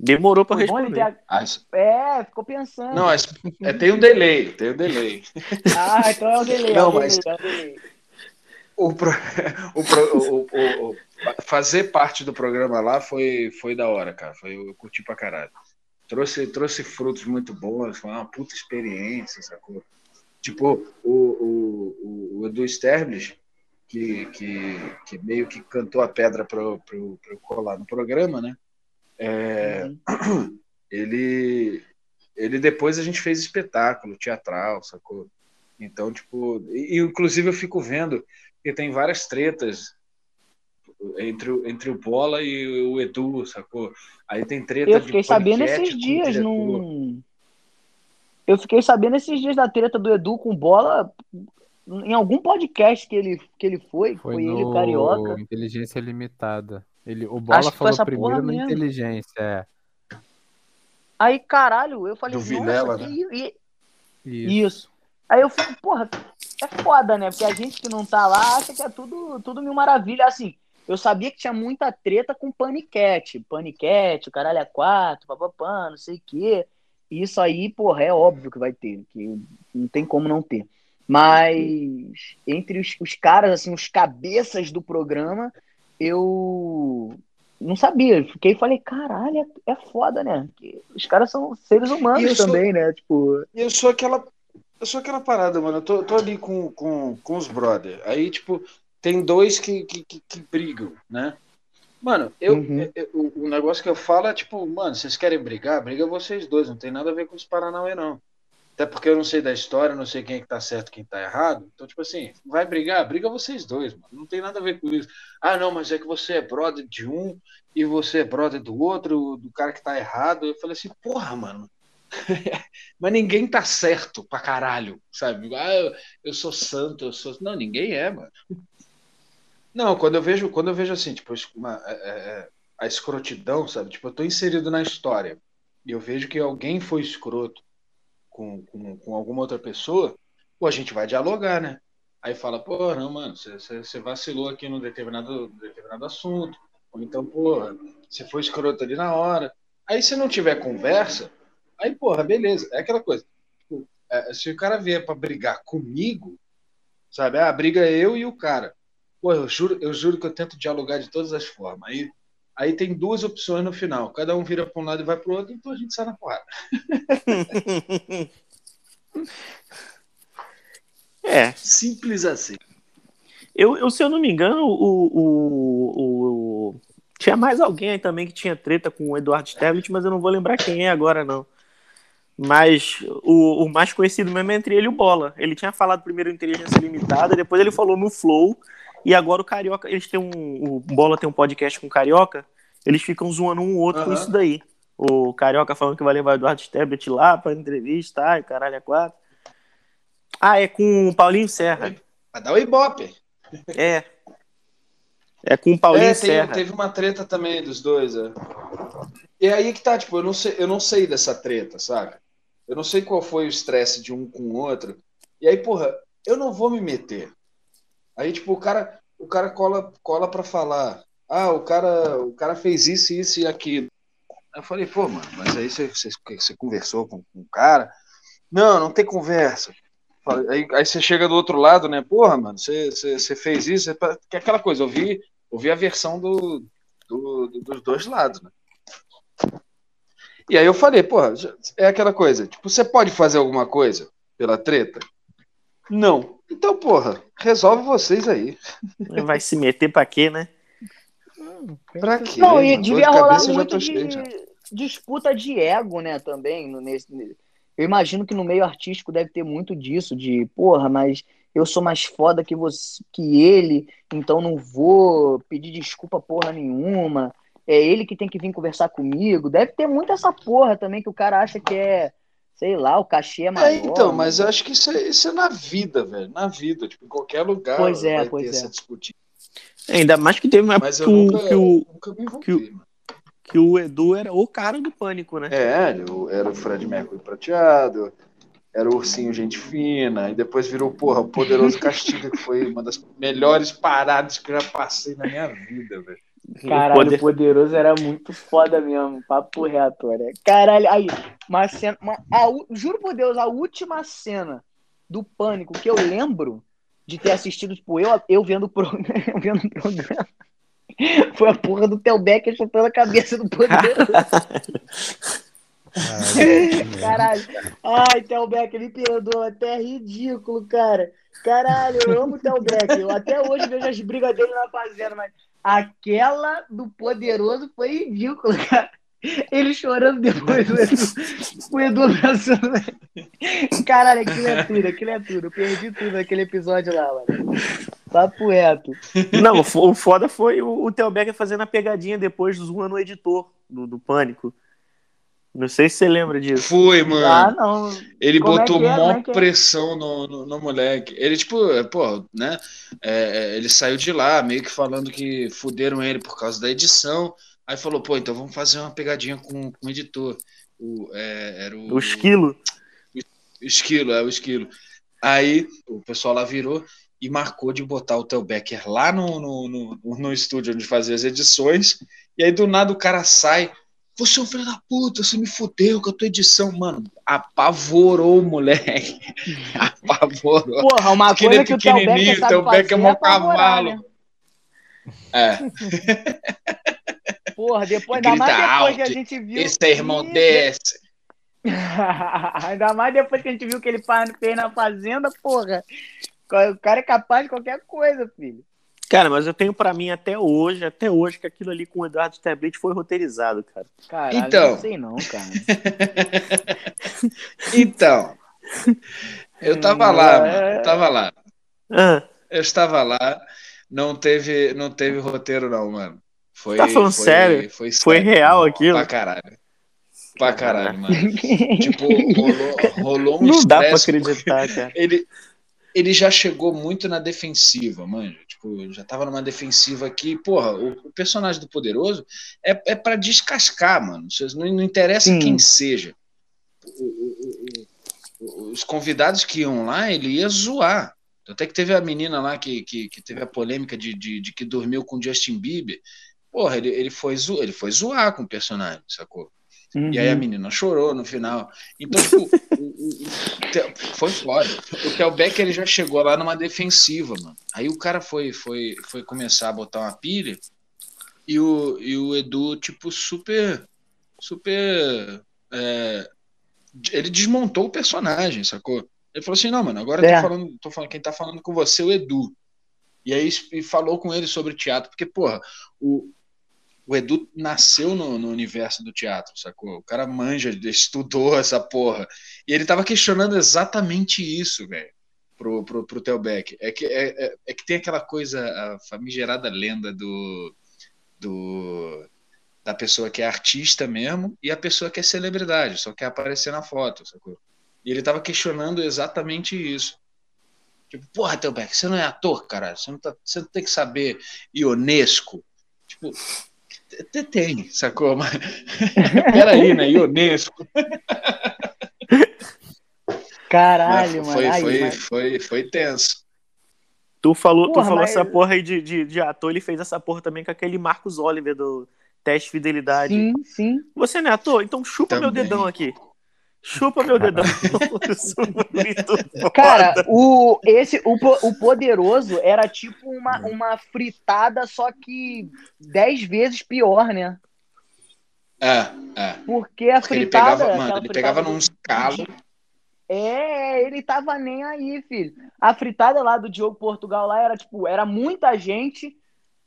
Demorou bom ele responder. ter... As- É, ficou pensando. não, as- é, tem um delay, tem um delay. *laughs* Ah, então é o delay. Não, é o mas- delay, é o delay. O, pro- *laughs* o pro- o- o- o- fazer parte do programa lá foi, foi da hora, cara. Foi, eu curti pra caralho. Trouxe, trouxe frutos muito bons, foi uma puta experiência, sacou? Tipo, o, o, o, o Edu Sterblich, que, que, que meio que cantou a pedra para pra pra eu colar no programa, né? É, Uhum. *clears throat* ele, ele depois a gente fez espetáculo teatral, sacou? Então, tipo, e, inclusive eu fico vendo que tem várias tretas entre, o- entre o Bola e o Edu, sacou? Aí tem treta Eu de fiquei sabendo paniquete esses com o dias num. Eu fiquei sabendo esses dias da treta do Edu com bola em algum podcast que ele, que ele foi, Foi, foi, no ele, Carioca. Inteligência Limitada. Ele, o Bola falou essa primeiro mesmo. Inteligência, é. Aí, caralho, eu falei, Do nossa, Vilela, que né? i- Isso. Isso. Aí eu fico, porra, é foda, né? Porque a gente que não tá lá acha que é tudo, tudo mil maravilha. Assim, eu sabia que tinha muita treta com paniquete. Paniquete, o caralho é quatro, papapá, não sei o quê. Isso aí, porra, é óbvio que vai ter, que não tem como não ter. Mas entre os, os caras, assim, os cabeças do programa, eu não sabia. Eu Fiquei e falei, caralho, é, é foda, né? Os caras são seres humanos eu sou- também, né? Tipo, eu sou aquela. Eu sou aquela parada, mano. Eu tô, tô ali com, com, com os brother. Aí, tipo, tem dois que, que, que, que brigam, né? Mano, eu, Uhum. eu- o, o negócio que eu falo é tipo, mano, vocês querem brigar? Briga vocês dois, não tem nada a ver com os Paranauê, não. Até porque eu não sei da história, não sei quem é que tá certo quem tá errado. Então, tipo assim, vai brigar? Briga vocês dois, mano. Não tem nada a ver com isso. Ah, não, mas é que você é brother de um e você é brother do outro, do cara que tá errado. Eu falei assim, porra, mano. *laughs* Mas ninguém tá certo pra caralho, sabe? Ah, eu, eu sou santo, eu sou. Não, ninguém é, mano. Não, quando eu vejo, quando eu vejo assim, tipo, uma- é, é, a escrotidão, sabe? Tipo, eu tô inserido na história e eu vejo que alguém foi escroto com, com, com alguma outra pessoa, pô, a gente vai dialogar, né? Aí fala, pô, não, mano, você- vacilou aqui num determinado, determinado assunto, ou então, porra, você foi escroto ali na hora. Aí se não tiver conversa, aí, porra, beleza, é aquela coisa. Tipo, é, se o cara vier pra brigar comigo, sabe? Ah, briga eu e o cara. Pô, eu juro, eu juro que eu tento dialogar de todas as formas. Aí, aí tem duas opções no final. Cada um vira para um lado e vai pro outro, então a gente sai na porrada. *laughs* É, Simples assim. eu, eu, se eu não me engano, o, o, o- tinha mais alguém aí também que tinha treta com o Eduardo Sterblitz, mas eu não vou lembrar quem é agora, não. Mas o, o mais conhecido mesmo é entre ele e o Bola. Ele tinha falado primeiro Inteligência Limitada, depois ele falou no Flow, e agora o Carioca, eles têm um. O Bola tem um podcast com o Carioca, eles ficam zoando um outro com Aham. isso daí. O Carioca falando que vai levar o Eduardo Sterblitz lá pra entrevista, ai, caralho, é quatro. Ah, é com o Paulinho Serra. Vai dar o Ibope. É. É com o Paulinho É, tem- Serra. teve uma treta também dos dois, é. E aí que tá, tipo, eu não sei, eu não sei dessa treta, saca? Eu não sei qual foi o estresse de um com o outro. E aí, porra, eu não vou me meter. Aí, tipo, o cara, o cara cola, cola pra falar. Ah, o cara, o cara fez isso, isso e aquilo. Eu falei, pô, mano, mas aí você, você, você conversou com, com o cara? Não, não tem conversa. Aí, aí você chega do outro lado, né? Porra, mano, você, você, você fez isso, é pra- que é aquela coisa, eu vi, eu vi a versão do, do- do- dos dois lados, né? E aí eu falei, porra, é aquela coisa, tipo, você pode fazer alguma coisa pela treta? Não. Então, porra, resolve vocês aí. Vai se meter pra quê, né? Pra quê? Não, e devia de rolar muito de cheio disputa de ego, né, também. Nesse, eu imagino que no meio artístico deve ter muito disso, de, porra, mas eu sou mais foda que você, que ele, então não vou pedir desculpa porra nenhuma. É ele que tem que vir conversar comigo. Deve ter muito essa porra também que o cara acha que é, sei lá, o cachê é É, maior. então, né? mas eu acho que isso é, isso é na vida, velho. Na vida, tipo, em qualquer lugar Pois é, vai pois ter é. essa discutir. Ainda mais que teve uma época Mas que eu o, nunca, que, o, nunca me envolvi, que mano. que o Edu era o cara do pânico, né? É, era o Fred Mercury prateado, era o Ursinho Gente Fina, e depois virou, porra, o Poderoso Castiga, que foi uma das melhores paradas que eu já passei na minha vida, velho. Caralho, Poder- o poderoso era muito foda mesmo, papo reto, né? Caralho, aí, uma cena. uma- a juro por Deus, a última cena do pânico que eu lembro de ter assistido, tipo, eu, eu vendo o pro- *laughs* vendo o programa. Foi a porra do Theo Becker chutando a cabeça do poderoso. Caralho. *laughs* Ai, Theo Becker, me perdoa, até é ridículo, cara. Caralho, eu amo o Theo Becker. Eu até hoje vejo as brigas dele na fazenda, mas aquela do poderoso foi ridícula, cara. Ele chorando depois, o Edu, o Edu ele. Caralho, aquilo é tudo, aquilo é tudo. Eu perdi tudo naquele episódio lá, mano. Papo reto. Não, o foda foi o, o Theo Becker fazendo a pegadinha depois zoando o editor do, do Pânico. Não sei se você lembra disso. Foi, mano. Ah, não. Ele Como é botou é? Como mó é é? pressão no, no, no moleque. Ele, tipo, é, pô, né? é, é, ele saiu de lá, meio que falando que fuderam ele por causa da edição. Aí falou, pô, então vamos fazer uma pegadinha com, com o editor. O, é, era o, O esquilo. o esquilo, é o esquilo. Aí o pessoal lá virou e marcou de botar o Theo Becker lá no, no, no, no estúdio onde fazia as edições. E aí do nada o cara sai. Você é um filho da puta, você me fudeu com a tua edição. Mano, apavorou o moleque. *laughs* apavorou. Porra, uma Diz que ele coisa é que o pequenininho, sabe Theo Becker é fazer mó é apavorar, cavalo. né? É, Porra, depois, ainda mais depois que a alto, gente viu. esse é irmão Ih, desse. *laughs* Ainda mais depois que a gente viu que ele fez na fazenda, porra. O cara é capaz de qualquer coisa, filho. Cara, mas eu tenho pra mim até hoje, até hoje, que aquilo ali com o Eduardo Stablet foi roteirizado, cara. Caralho, Então. não sei não, cara. *laughs* Então, eu tava lá, mano. Eu tava lá. Ah, Eu estava lá, não teve, não teve roteiro, não, mano. Foi, Tá falando foi, sério? Foi, Foi sério. real aquilo? Pra caralho. Pra caralho, mano. *laughs* Tipo, rolou, rolou um não dá pra acreditar, cara. *laughs* Ele, ele já chegou muito na defensiva, mano. Tipo, já tava numa defensiva aqui. Porra, o, o personagem do Poderoso é, é para descascar, mano. Não, não interessa Sim. quem seja. Os convidados que iam lá, ele ia zoar. Até que teve a menina lá que, que, que teve a polêmica de, de, de que dormiu com Justin Bieber. Porra, ele, ele, foi zo, ele foi zoar com o personagem, sacou? E aí a menina chorou no final. Então, tipo, foi foda. O Theo Becker ele já chegou lá numa defensiva, mano. Aí o cara foi, foi, foi começar a botar uma pilha e o, e o Edu, tipo, super. Super. é, ele desmontou o personagem, sacou? Ele falou assim: não, mano, agora eu É. tô falando, tô falando, quem tá falando com você é o Edu. E aí e falou com ele sobre teatro, porque, porra, o, o Edu nasceu no, no universo do teatro, sacou? O cara manja, estudou essa porra. E ele tava questionando exatamente isso, velho, pro, pro, pro Theo Beck. É que, é, é, é que tem aquela coisa, a famigerada lenda do, do da pessoa que é artista mesmo e a pessoa que é celebridade, só quer aparecer na foto, sacou? E ele tava questionando exatamente isso. Tipo, porra, Telbeck, você não é ator, cara. Você não, tá, você não tem que saber Ionesco. Tipo, tem, sacou? *laughs* Mas... Peraí, né? Ionesco. Caralho, Mas foi, mano. Aí, foi, mas- foi, foi tenso. Tu falou, tu Porra, falou mas- essa porra aí de, de, de ator, ele fez essa porra também com aquele Marcos Oliver do Teste de Fidelidade. Sim, sim. Você não é ator? Então chupa meu Também. dedão aqui. Chupa meu dedão. *laughs* Cara, o, esse, o, o Poderoso era tipo uma, uma fritada, só que dez vezes pior, né? É, é. Porque a Porque ele fritada. pegava, mano, ele fritada pegava num escalo. É, ele tava nem aí, filho. A fritada lá do Diogo Portugal lá era tipo, era muita gente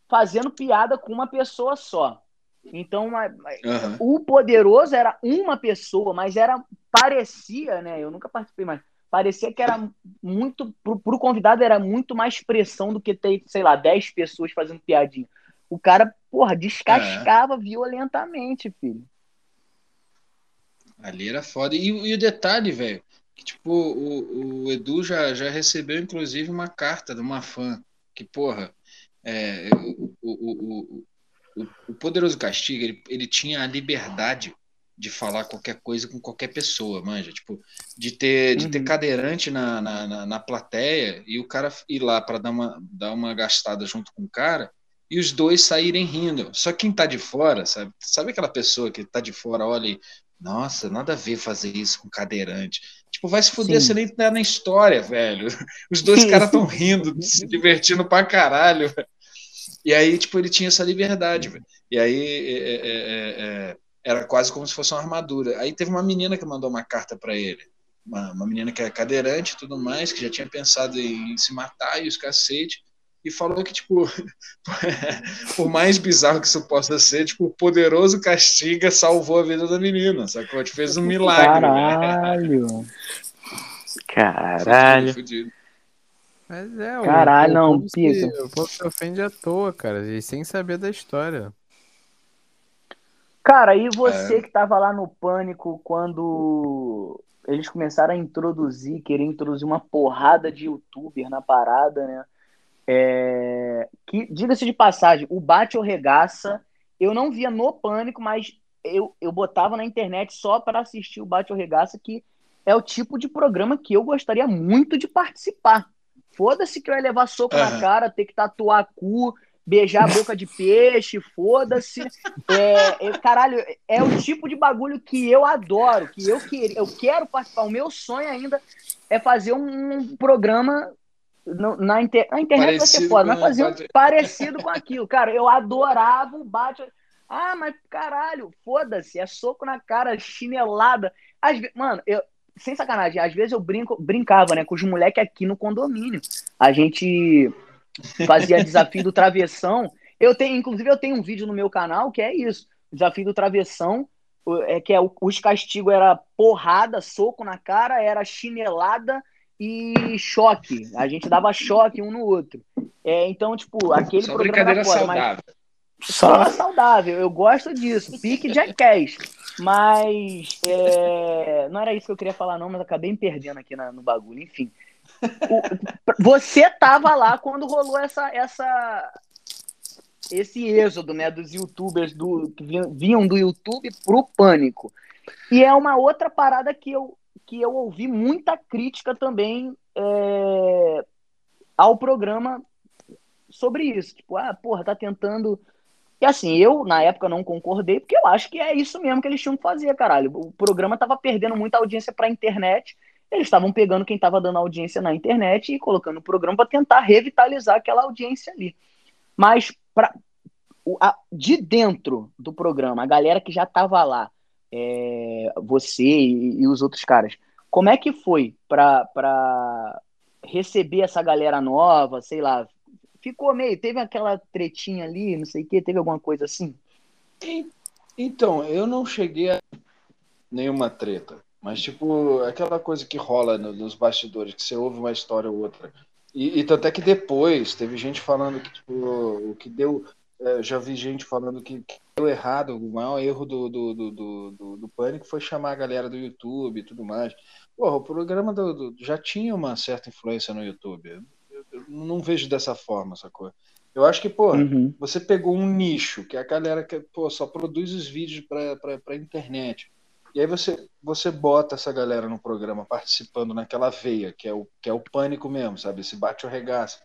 fazendo piada com uma pessoa só. Então, Aham. o poderoso era uma pessoa, mas era parecia, né? Eu nunca participei, mas parecia que era muito pro, pro convidado era muito mais pressão do que ter, sei lá, 10 pessoas fazendo piadinha. O cara, porra, descascava violentamente, filho. Ali era foda. E, e o detalhe, velho, que tipo, o, o Edu já, já recebeu, inclusive, uma carta de uma fã. Que, porra, é, o, o, o, o, o Poderoso Castigo, ele, ele tinha a liberdade de falar qualquer coisa com qualquer pessoa, manja. Tipo, de ter, de ter Uhum. cadeirante na, na, na, na plateia e o cara ir lá para dar uma, dar uma gastada junto com o cara e os dois saírem rindo. Só quem tá de fora, sabe? Sabe aquela pessoa que tá de fora, olha e, nossa, nada a ver fazer isso com cadeirante. Tipo, vai se fuder, Sim. você nem tá na história, velho. *laughs* Os dois caras tão *laughs* rindo, se divertindo pra caralho. velho. E aí, tipo, ele tinha essa liberdade, velho. E aí é, é, é, é, era quase como se fosse uma armadura. Aí teve uma menina que mandou uma carta pra ele. Uma, uma menina que é cadeirante e tudo mais, que já tinha pensado em se matar e os cacete. E falou que, tipo, *laughs* por mais bizarro que isso possa ser, tipo, o poderoso castiga salvou a vida da menina, sacou? Tipo, fez um milagre. Caralho. *laughs* Caralho. Mas é, o- Caralho, o, não, pica. o povo se ofende à toa, cara, e sem saber da história. Cara, e você que tava lá no pânico quando eles começaram a introduzir, querer introduzir uma porrada de youtuber na parada, né? É, que, diga-se de passagem, o Bate ou Regaça, eu não via no pânico, mas eu, eu botava na internet só para assistir o Bate ou Regaça, que é o tipo de programa que eu gostaria muito de participar. Foda-se que eu ia levar soco na Aham. cara, ter que tatuar cu, beijar a boca de peixe, foda-se. É, é, caralho, é o tipo de bagulho que eu adoro, que eu, que, eu quero participar. O meu sonho ainda é fazer um, programa no- na, inter, na internet vai ser Parecido foda, mas fazer um Bate- parecido com aquilo. Cara, eu adorava o bate. Ah, mas caralho, foda-se, é soco na cara, chinelada. Às ve- Mano, eu, sem sacanagem, às vezes eu brinco, brincava, né, com os moleques aqui no condomínio. A gente fazia desafio do travessão. Eu tenho, inclusive, eu tenho um vídeo no meu canal que é isso: desafio do travessão. É que é, os castigos era porrada, soco na cara, era chinelada e choque. A gente dava choque um no outro. É, então, tipo, aquele Só programa brincadeira era foda, mas saudável. só saudável, eu gosto disso. Pique Jackass. Mas é, não era isso que eu queria falar, não, mas acabei me perdendo aqui na- no bagulho. Enfim. O- você tava lá quando rolou essa, essa, esse êxodo né, dos youtubers do, que vinham- do YouTube pro pânico. E é uma outra parada que eu, que eu ouvi muita crítica também é, ao programa sobre isso. Tipo, ah, porra, tá tentando. E assim, eu na época não concordei, porque eu acho que é isso mesmo que eles tinham que fazer, caralho. O programa tava perdendo muita audiência pra internet. Eles estavam pegando quem tava dando audiência na internet e colocando no programa para tentar revitalizar aquela audiência ali. Mas pra, o- a- de dentro do programa, a galera que já tava lá, é, você e, e os outros caras, como é que foi pra receber essa galera nova, sei lá, ficou meio, teve aquela tretinha ali, não sei o que, teve alguma coisa assim? Então, eu não cheguei a nenhuma treta. Mas, tipo, aquela coisa que rola no- nos bastidores, que você ouve uma história ou outra. E, e tanto é que depois teve gente falando que, tipo, o que deu. é, já vi gente falando que, que deu errado, o maior erro do, do, do, do, do, do Pânico foi chamar a galera do YouTube e tudo mais. porra, o programa do, do- já tinha uma certa influência no YouTube. Não vejo dessa forma, sacou? Eu acho que, porra, Uhum. você pegou um nicho, que é a galera que pô, só produz os vídeos pra, pra, pra internet. E aí você, você bota essa galera no programa participando naquela veia, que é o, que é o pânico mesmo, sabe? Esse bate ou regaça.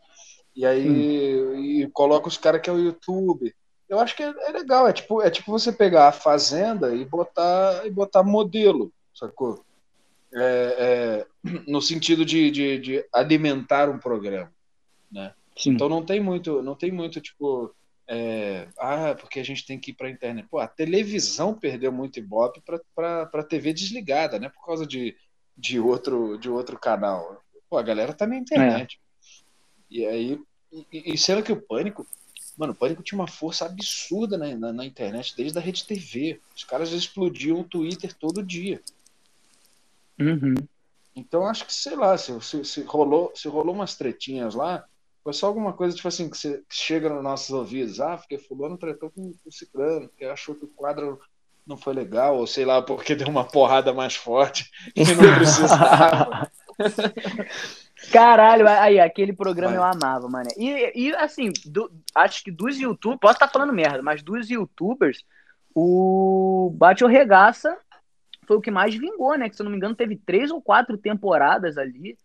E aí e coloca os caras que é o YouTube. Eu acho que é, é legal, é tipo, é tipo você pegar a fazenda e botar, e botar modelo, sacou? É, é, no sentido de, de, de alimentar um programa. Sim. Então não tem muito, não tem muito tipo, é, ah, porque a gente tem que ir para a internet. Pô, a televisão perdeu muito ibope para para TV desligada, né? Por causa de, de outro de outro canal. Pô, a galera tá na internet. E aí, e, e sendo que o pânico, mano, o pânico tinha uma força absurda na, na, na internet desde a rede TV. Os caras explodiam o Twitter todo dia. Uhum. Então acho que, sei lá, se, se, se rolou, se rolou umas tretinhas lá, foi só alguma coisa, tipo assim, que, você- que chega nos nossos ouvidos. Ah, porque fulano tretou com o ciclano, porque achou que o quadro não foi legal, ou sei lá, porque deu uma porrada mais forte e não precisava. *laughs* Caralho, aí, aquele programa eu amava, mano. E, e assim, do- acho que dos youtubers, posso estar falando merda, mas dos youtubers, o Bate ou Regaça foi o que mais vingou, né? Que se eu não me engano, teve três ou quatro temporadas ali.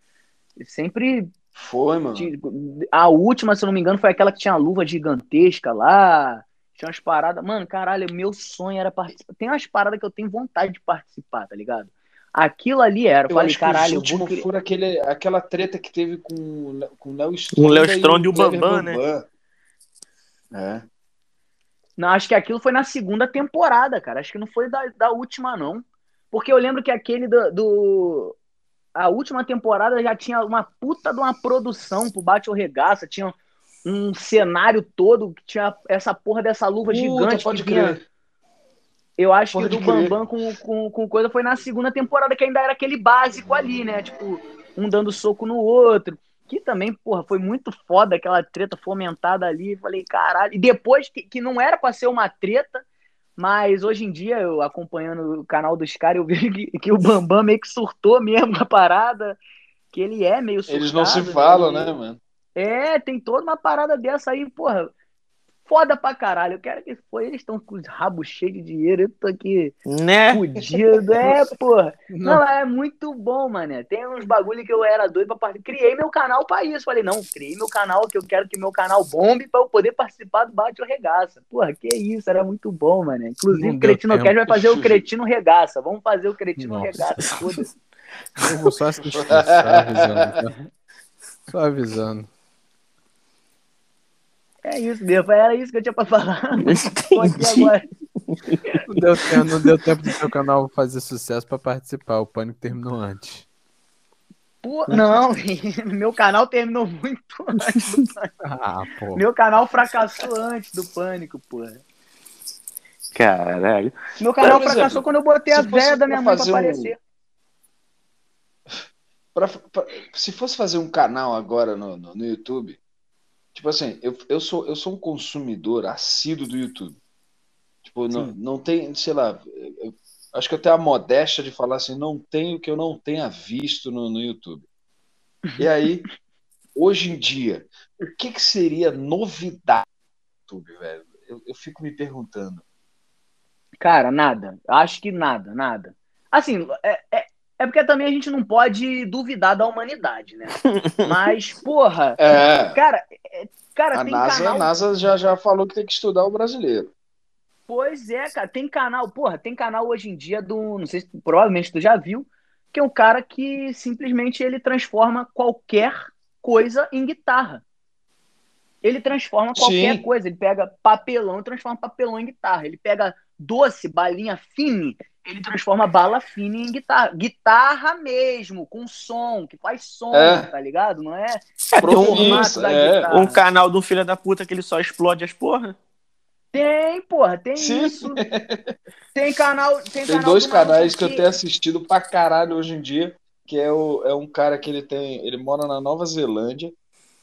E sempre. Foi, mano. A última, se eu não me engano, foi aquela que tinha a luva gigantesca lá. Tinha umas paradas. Mano, caralho, meu sonho era participar. Tem umas paradas que eu tenho vontade de participar, tá ligado? Aquilo ali era. Eu, falei, acho que os caralho, eu vou últimos criar. foram aquele, aquela treta que teve com, o com o Léo Stronda, O Léo Stronda e o Bambam, né? É. Não, acho que aquilo foi na segunda temporada, cara. Acho que não foi da, da última, não. Porque eu lembro que aquele do, do- A última temporada já tinha uma puta de uma produção pro Bate ou Regaça. Tinha um cenário todo que tinha essa porra dessa luva Puta, gigante pode que vinha. crer. Eu acho que o Pode do crer. Bambam com, com, com coisa foi na segunda temporada, que ainda era aquele básico ali, né? Tipo, um dando soco no outro. Que também, porra, foi muito foda aquela treta fomentada ali. Falei, caralho. E depois, que, que não era pra ser uma treta, mas hoje em dia, eu acompanhando o canal dos caras, eu *laughs* vejo que, que o Bambam meio que surtou mesmo a parada. Que ele é meio surtado. Eles não se falam, Ele- né, mano? é, tem toda uma parada dessa aí, porra. Foda pra caralho. Eu quero que foi. Eles estão com os rabos cheios de dinheiro. Eu tô aqui Né? fudido. É, porra. Não. Não, é muito bom, mané. Tem uns bagulho que eu era doido pra participar. Criei meu canal pra isso. Falei, não, criei meu canal que eu quero que meu canal bombe pra eu poder participar do Bate ou Regaça. Porra, que isso, era muito bom, mané. Inclusive, Não o Cretino. Cash vai fazer o Cretino Regaça. Vamos fazer o Cretino Nossa. Regaça. Foda-se. Eu vou só assistir, só avisando. tá? Só avisando. É isso mesmo. Era isso que eu tinha pra falar. *laughs* Não deu, tempo, não deu tempo do seu canal fazer sucesso pra participar. O pânico terminou antes. Pô, não, *laughs* meu canal terminou muito antes do Pânico. *laughs* Ah, pô. Meu canal fracassou antes do Pânico, porra. Caralho. Meu canal exemplo, fracassou quando eu botei a véia da minha mãe pra um- aparecer. Pra- pra- se fosse fazer um canal agora no, no, no YouTube, tipo assim, eu, eu, sou, eu sou um consumidor assíduo do YouTube. Tipo, não, não tem, sei lá, eu- acho que eu tenho a modéstia de falar assim, não tenho que eu não tenha visto no, no YouTube. E *laughs* aí, hoje em dia, o que, que seria novidade no YouTube, velho? Eu, eu fico me perguntando. Cara, nada. Acho que nada, nada. Assim, é, é, é porque também a gente não pode duvidar da humanidade, né? *laughs* Mas, porra, É, cara, é- cara, a tem NASA, canal. a NASA já, já falou que tem que estudar o brasileiro. Pois é, cara, tem canal, porra, tem canal hoje em dia do, não sei se provavelmente tu já viu, que é um cara que simplesmente ele transforma qualquer coisa em guitarra. Ele transforma qualquer Sim. coisa, ele pega papelão e transforma papelão em guitarra. Ele pega doce, balinha fine, ele transforma bala fine em guitarra. Guitarra mesmo, com som, que faz som, É. tá ligado? Não é É, um, Profissa, da é. guitarra. um canal um filho da puta que ele só explode as porra. Tem, porra, tem Sim. isso. Tem canal, tem, Tem canal dois do canais que eu tenho assistido pra caralho hoje em dia, que é, o, é um cara que ele tem, ele mora na Nova Zelândia,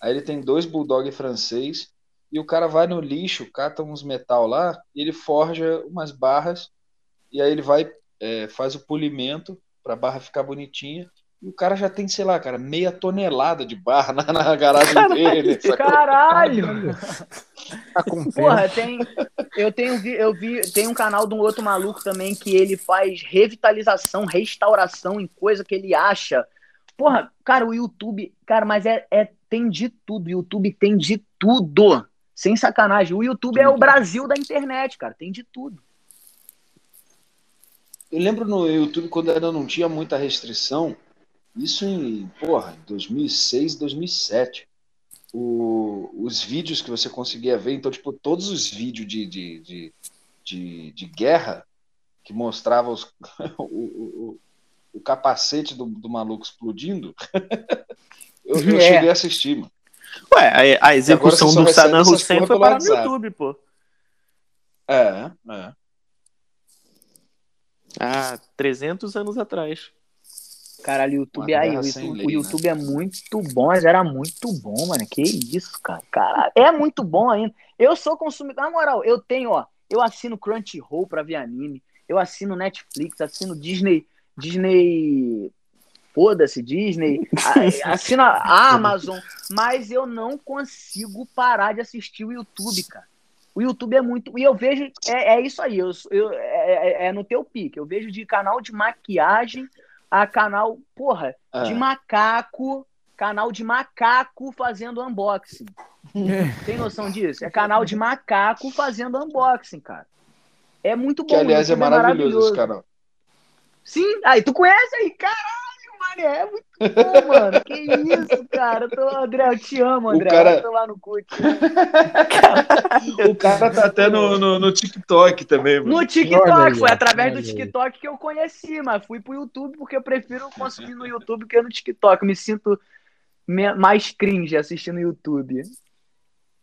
aí ele tem dois bulldog francês, e o cara vai no lixo, cata uns metal lá, e ele forja umas barras, e aí ele vai, é, faz o polimento, pra barra ficar bonitinha. E o cara já tem, sei lá, cara, meia tonelada de barra na, na garagem dele. sacou? Caralho! Tá Porra, tem. Eu tenho vi, eu vi, tem um canal de um outro maluco também que ele faz revitalização, restauração em coisa que ele acha. Porra, cara, o YouTube, cara, mas é, é tem de tudo. O YouTube tem de tudo. Sem sacanagem. O YouTube é o. Brasil da internet, cara. Tem de tudo. Eu lembro no YouTube quando ainda não tinha muita restrição, isso em, porra, 2006, 2007. O, os vídeos que você conseguia ver, então, tipo, todos os vídeos de, de, de, de, de guerra que mostravam os- *laughs* o, o, o- o capacete do, do maluco explodindo, *laughs* eu, eu É. cheguei a assistir, mano. Ué, a, a execução do Saddam Hussein foi para no WhatsApp. YouTube, pô. É, é. Há 300 anos atrás. Caralho, o YouTube, Uma aí, o YouTube, lei, o né? YouTube é muito bom, mas era muito bom, mano. Que isso, cara. Caralho, é muito bom ainda. Eu sou consumidor, na moral, eu tenho, ó, eu assino Crunchyroll pra ver anime, eu assino Netflix, assino Disney, Disney, foda-se, Disney, assino a Amazon, mas eu não consigo parar de assistir o YouTube, cara. O YouTube é muito. E eu vejo. É, é isso aí. Eu, eu- é, é- é no teu pique. Eu vejo de canal de maquiagem a canal, porra, É. de macaco. Canal de macaco fazendo unboxing. *laughs* Tem noção disso? É canal de macaco fazendo unboxing, cara. É muito bom. Que, aliás, o é YouTube maravilhoso esse canal. Sim, aí tu conhece aí, caralho, mano, é muito bom, mano. Que isso, cara. Eu tô, André, eu te amo, O André. cara- Eu tô lá no cut. *laughs* O cara tá até no, no, no TikTok também, mano. No Olha TikTok, aí, foi ó, através do olha aí. TikTok que eu conheci, mas fui pro YouTube porque eu prefiro consumir no YouTube que no TikTok. Eu me sinto mais cringe assistindo no YouTube.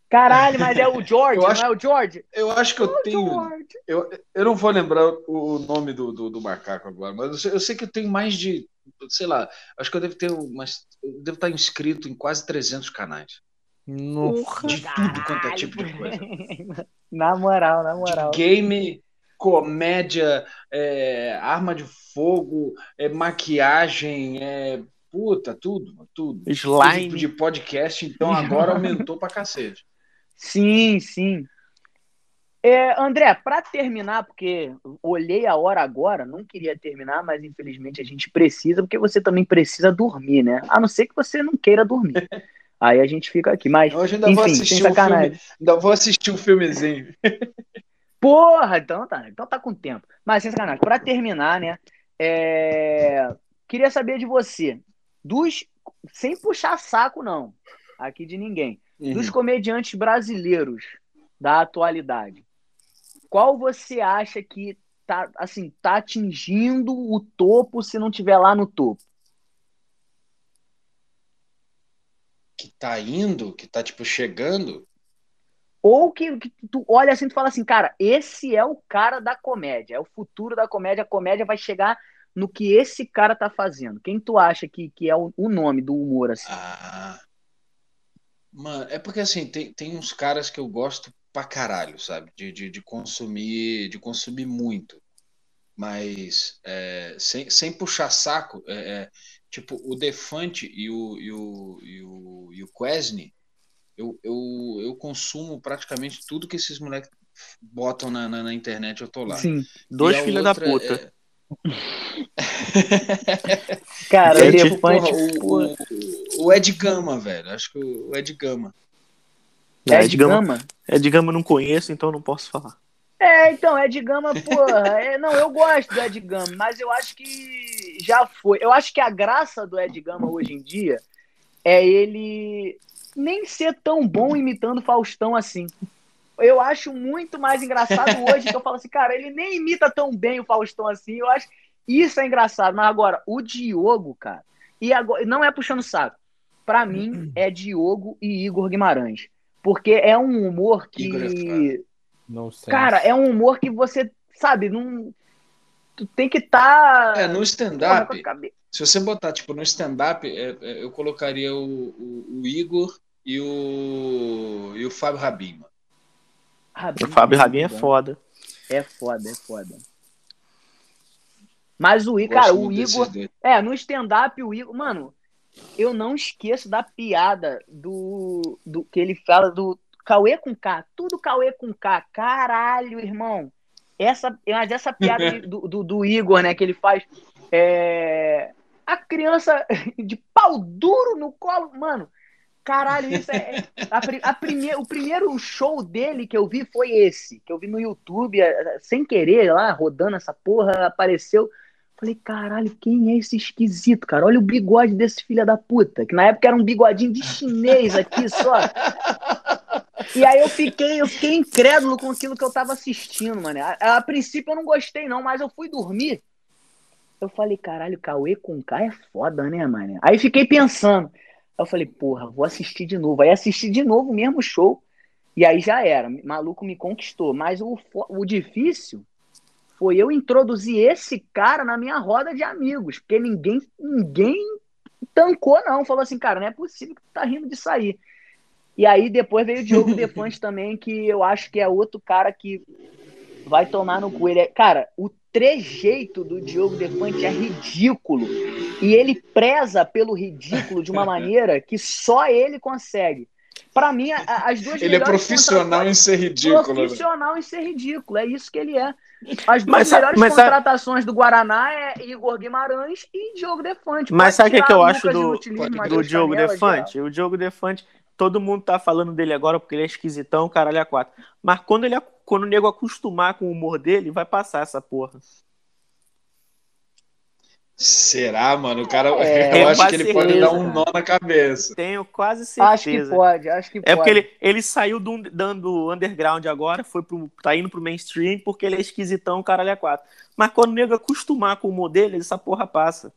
Caralho, mas é o *laughs* George, acho- não é o George? Eu acho que eu tenho. George. Eu, eu não vou lembrar o, nome do, do, do macaco agora, mas eu sei, eu sei que eu tenho mais de. Sei lá, acho que eu devo ter umas. Eu devo estar inscrito em quase 300 canais. Nossa. De tudo quanto é tipo de coisa. *laughs* Na moral, na De moral. game, comédia, é, arma de fogo, é, maquiagem, é, puta, tudo, tudo. Slime. Tipo de podcast, então agora aumentou pra cacete. Sim, sim. É, André, para terminar, porque olhei a hora agora, não queria terminar, mas infelizmente a gente precisa, porque você também precisa dormir, né? A não ser que você não queira dormir. *laughs* Aí a gente fica aqui. Mas, Hoje ainda vou enfim, sem assistir um filme. Ainda vou assistir um filmezinho. *laughs* Porra, então tá, então tá com tempo. Mas sem sacanagem, pra terminar, né? é, Queria saber de você, dos sem puxar saco não, aqui de ninguém, Uhum. dos comediantes brasileiros da atualidade. Qual você acha que tá assim, tá atingindo o topo se não tiver lá no topo? Que tá indo, que tá tipo chegando. Ou que, que tu olha assim e tu fala assim, cara, esse é o cara da comédia, é o futuro da comédia, a comédia vai chegar no que esse cara tá fazendo. Quem tu acha que, que é o, o nome do humor, assim? Ah. Mano, é porque assim, tem, tem uns caras que eu gosto pra caralho, sabe? De, de, de consumir, de consumir muito. Mas é, sem, sem puxar saco, é, é, tipo, o Defante e o, e o, e o, e o Quesne, eu, eu, eu consumo praticamente tudo que esses moleques botam na, na, na internet, eu tô lá. Sim. Dois filhos da puta. é- Cara, *laughs* É, o tipo, elefante. porra, o, o, o Ed Gama, velho. Acho que o Ed Gama. é de digamos, gama? é, digamos, eu não conheço, então não posso falar. É, então, Ed Gama, porra. É, não, eu gosto do Ed Gama, mas eu acho que já foi. Eu acho que a graça do Ed Gama hoje em dia é ele nem ser tão bom imitando Faustão assim. Eu acho muito mais engraçado *laughs* hoje que eu falo assim, cara, ele nem imita tão bem o Faustão assim. Eu acho isso é engraçado. Mas agora, o Diogo, cara, e agora não é puxando saco. Pra mim é Diogo e Igor Guimarães, porque é um humor que Igor é. Não sei. Cara, é um humor que você, sabe, não. Tu tem que estar. É, no stand-up, Tá... se você botar, tipo, no stand-up, é, é, eu colocaria o, o, o Igor e o, e o Fábio Rabin, mano. O Fábio Rabin é foda. É foda, é foda. Mas o Igor, cara, o Igor. É, no stand-up, o Igor. Mano, eu não esqueço da piada do, do que ele fala do Cauê com K. Tudo Cauê com K. Caralho, irmão. Essa, mas essa piada do, do, do Igor, né, que ele faz. É, a criança *laughs* de pau duro no colo. Mano, caralho, isso é. A, pri- a primeir, o primeiro show dele que eu vi foi esse, que eu vi no YouTube, eh, sem querer, lá, rodando essa porra, apareceu. Falei, caralho, quem é esse esquisito, cara? Olha o bigode desse filho da puta, que na época era um bigodinho de chinês aqui só. E aí eu fiquei, eu fiquei incrédulo com aquilo que eu tava assistindo, mano. A, a princípio eu não gostei, não, mas eu fui dormir. Eu falei, caralho, Cauê com K é foda, né, mano? Aí fiquei pensando. Eu falei, porra, vou assistir de novo. Aí assisti de novo o mesmo show. E aí já era. Maluco me conquistou. Mas o, o difícil foi eu introduzir esse cara na minha roda de amigos. Porque ninguém, ninguém tancou, não. Falou assim, cara, não é possível que tu tá rindo de sair. E aí depois veio o Diogo *laughs* Defante também, que eu acho que é outro cara que vai tomar no cu. Ele é, cara, o trejeito do Diogo Defante é ridículo. E ele preza pelo ridículo de uma *laughs* maneira que só ele consegue. Pra mim, as duas Ele é melhores profissional em ser ridículo. né? profissional em ser ridículo. É isso que ele é. As duas Mas melhores mas contratações do Guaraná é Igor Guimarães e Diogo Defante. Mas Pode sabe o que, que eu acho do, do do Diogo Canela, Defante? O Diogo Defante, todo mundo tá falando dele agora porque ele é esquisitão, caralho, a quatro. Mas quando, ele, quando o nego acostumar com o humor dele, vai passar essa porra. Será, mano? O cara, É, *laughs* eu acho que ele pode dar um nó na cabeça. Tenho quase certeza. Acho que pode, acho que É pode. porque ele, ele saiu do, dando underground agora, foi pro, tá indo pro mainstream porque ele é esquisitão, caralho, a quatro. Mas quando o nego acostumar com o humor dele, essa porra passa.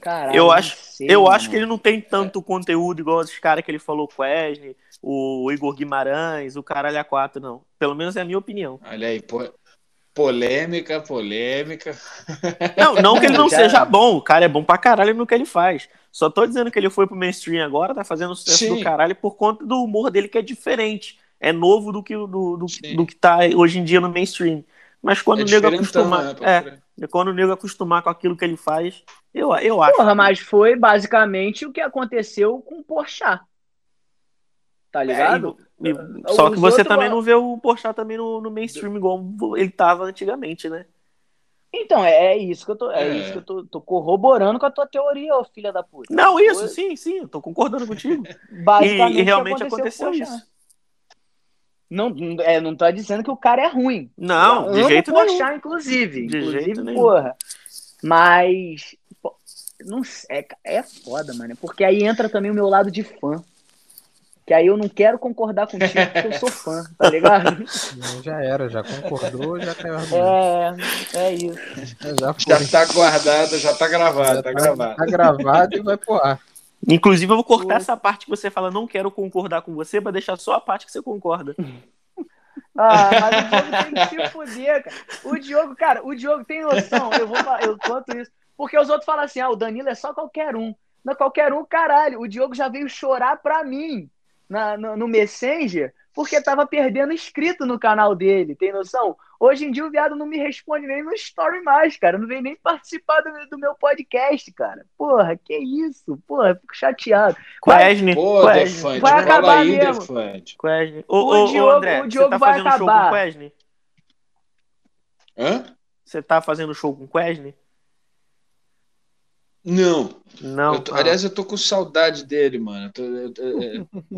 Caralho, eu acho- sei, Eu mano. acho que ele não tem tanto conteúdo igual esses caras que ele falou, o Wesley, o Igor Guimarães, o caralho a quatro, não. Pelo menos é a minha opinião. Olha aí, pô. Polêmica, polêmica. Não, não que ele não *laughs* Já- seja bom, o cara é bom pra caralho no que ele faz. Só tô dizendo que ele foi pro mainstream agora, tá fazendo sucesso Sim. do caralho por conta do humor dele que é diferente. É novo do que, do, do, do que tá hoje em dia no mainstream. Mas quando é o nego acostumar. né? É, crer. quando o nego acostumar com aquilo que ele faz, eu, eu acho. Porra, mas foi basicamente o que aconteceu com o Porchat. Tá ligado? É, e- e- só que você também não vê o Porchat também no, no mainstream igual ele tava antigamente, né? Então, é, é isso que eu tô, é, É. isso que eu tô, tô corroborando com a tua teoria, ô filha da puta. Não, isso, Foi- sim, sim, eu tô concordando contigo. Basicamente, *laughs* E, e realmente aconteceu Porchat. isso. Não, é, não tô dizendo que o cara é ruim. Não, Eu de amo jeito o nenhum. Porchat, inclusive. De inclusive, jeito nenhum. porra. Mas. pô, não sei, é, é foda, mano. Porque aí entra também o meu lado de fã. Que aí eu não quero concordar contigo porque eu sou fã, tá ligado? *laughs* Não, Já era, já concordou, já caiu argumento. É, é isso. Já foi. Já tá guardado, já tá gravado, Já tá gravado. Tá gravado e vai pro ar. Inclusive, eu vou cortar Pô. essa parte que você fala, não quero concordar com você, pra deixar só a parte que você concorda. Ah, mas o Diogo tem que se fuder, cara. O Diogo, cara, o Diogo tem noção, eu vou falar, eu conto isso. Porque os outros falam assim, ah, o Danilo é só qualquer um. Não é qualquer um, caralho. O Diogo já veio chorar pra mim na, no, no Messenger porque tava perdendo inscrito no canal dele, tem noção? Hoje em dia o viado não me responde nem no story mais, cara. Não vem nem participar do, do meu podcast, cara. Porra, que isso? Porra, fico chateado. Vai- Quesne, Pô, Quesne, Defante, vai fala acabar aí, mesmo. Defante. Quesne. Ô, O ô, Diogo- André, o Diogo você tá vai fazendo show com acabar. o Quesne? Hã? Você tá fazendo show com o Quesne? Não. Não. Eu tô- Ah. aliás, eu tô com saudade dele, mano. Eu tô, eu,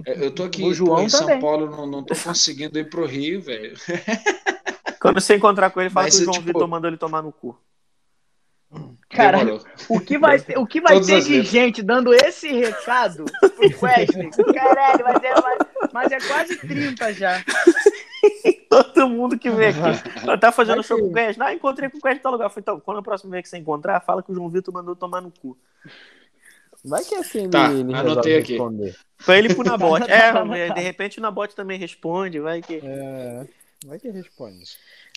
eu- eu- tô aqui *laughs* O João pô, em São também. Paulo, não, não tô conseguindo ir pro Rio, velho. *laughs* Quando você encontrar com ele, fala Mas que o eu, João tipo- Vitor mandou ele tomar no cu. Caralho, Demorou. o que vai ter, o que vai Todas ter de vezes. gente dando esse recado pro *laughs* Wesley? Caralho, é, mas, mas é quase 30 já. *laughs* Todo mundo que vem aqui. Eu tava fazendo Vai show com o Quesne. Ah, encontrei com o Quesne em tal lugar. Eu falei, então, quando a próxima vez que você encontrar, fala que o João Vitor mandou tomar no cu. Vai que assim Tá, ele, ele anotei aqui. responder. Foi ele pro Nabote. *laughs* É, Tá, tá, tá. de repente o Nabote também responde, vai que. É, vai que responde.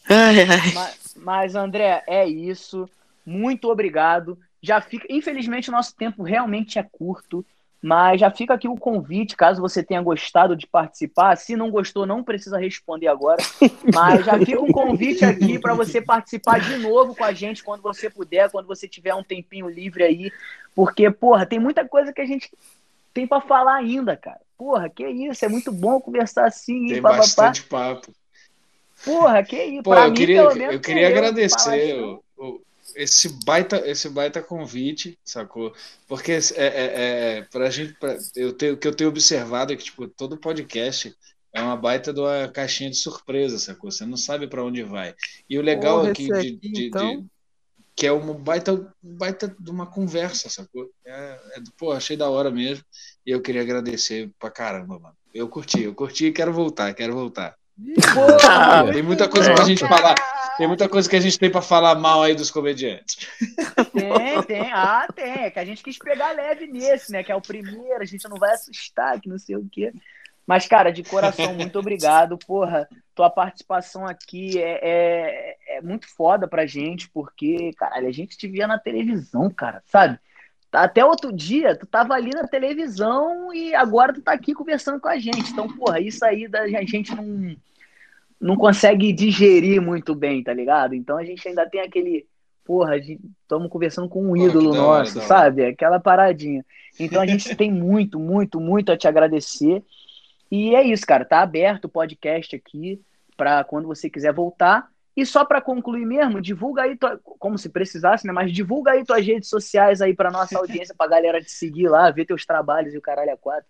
Ai, ai. Mas, mas, André, é isso. Muito obrigado. Já fica. Infelizmente, o nosso tempo realmente é curto. Mas já fica aqui o convite, caso você tenha gostado de participar. Se não gostou, não precisa responder agora. *laughs* Mas já fica um convite aqui para você participar de novo com a gente quando você puder, quando você tiver um tempinho livre aí. Porque, porra, tem muita coisa que a gente tem para falar ainda, cara. Porra, que isso, é muito bom conversar assim. Tem papapá. bastante papo. Porra, que isso. Pô, pra eu mim, queria, pelo menos, eu queria eu agradecer o- esse, baita, esse baita convite, sacou? Porque é, é, é, pra gente, pra, eu tenho, o que eu tenho observado é que tipo, todo podcast é uma baita de uma caixinha de surpresa, sacou? Você não sabe para onde vai. E o legal Porra, aqui, de, aqui, de- de- então. que é uma baita, baita de uma conversa, sacou? É, é, pô, achei da hora mesmo. E eu queria agradecer pra caramba, mano. Eu curti, eu curti e quero voltar, quero voltar. Porra, *laughs* Tem muita coisa pra gente falar. Tem muita coisa que a gente tem pra falar mal aí dos comediantes. Tem, tem. Ah, tem. É que a gente quis pegar leve nesse, né? Que é o primeiro, a gente não vai assustar, que não sei o quê. Mas, cara, de coração, muito obrigado. Porra, tua participação aqui é, é, é muito foda pra gente, porque, caralho, a gente te via na televisão, cara, sabe? Até outro dia, tu tava ali na televisão e agora tu tá aqui conversando com a gente. Então, porra, isso aí da gente não, não consegue digerir muito bem, tá ligado? Então a gente ainda tem aquele, porra, estamos conversando com um Pô, ídolo hora, nosso, sabe? Aquela paradinha. Então a gente *laughs* tem muito, muito, muito a te agradecer. E é isso, cara. Tá aberto o podcast aqui para quando você quiser voltar. E só para concluir mesmo, divulga aí, tua- como se precisasse, né? Mas divulga aí tuas redes sociais aí para nossa audiência, pra galera te seguir lá, ver teus trabalhos e o caralho a quatro.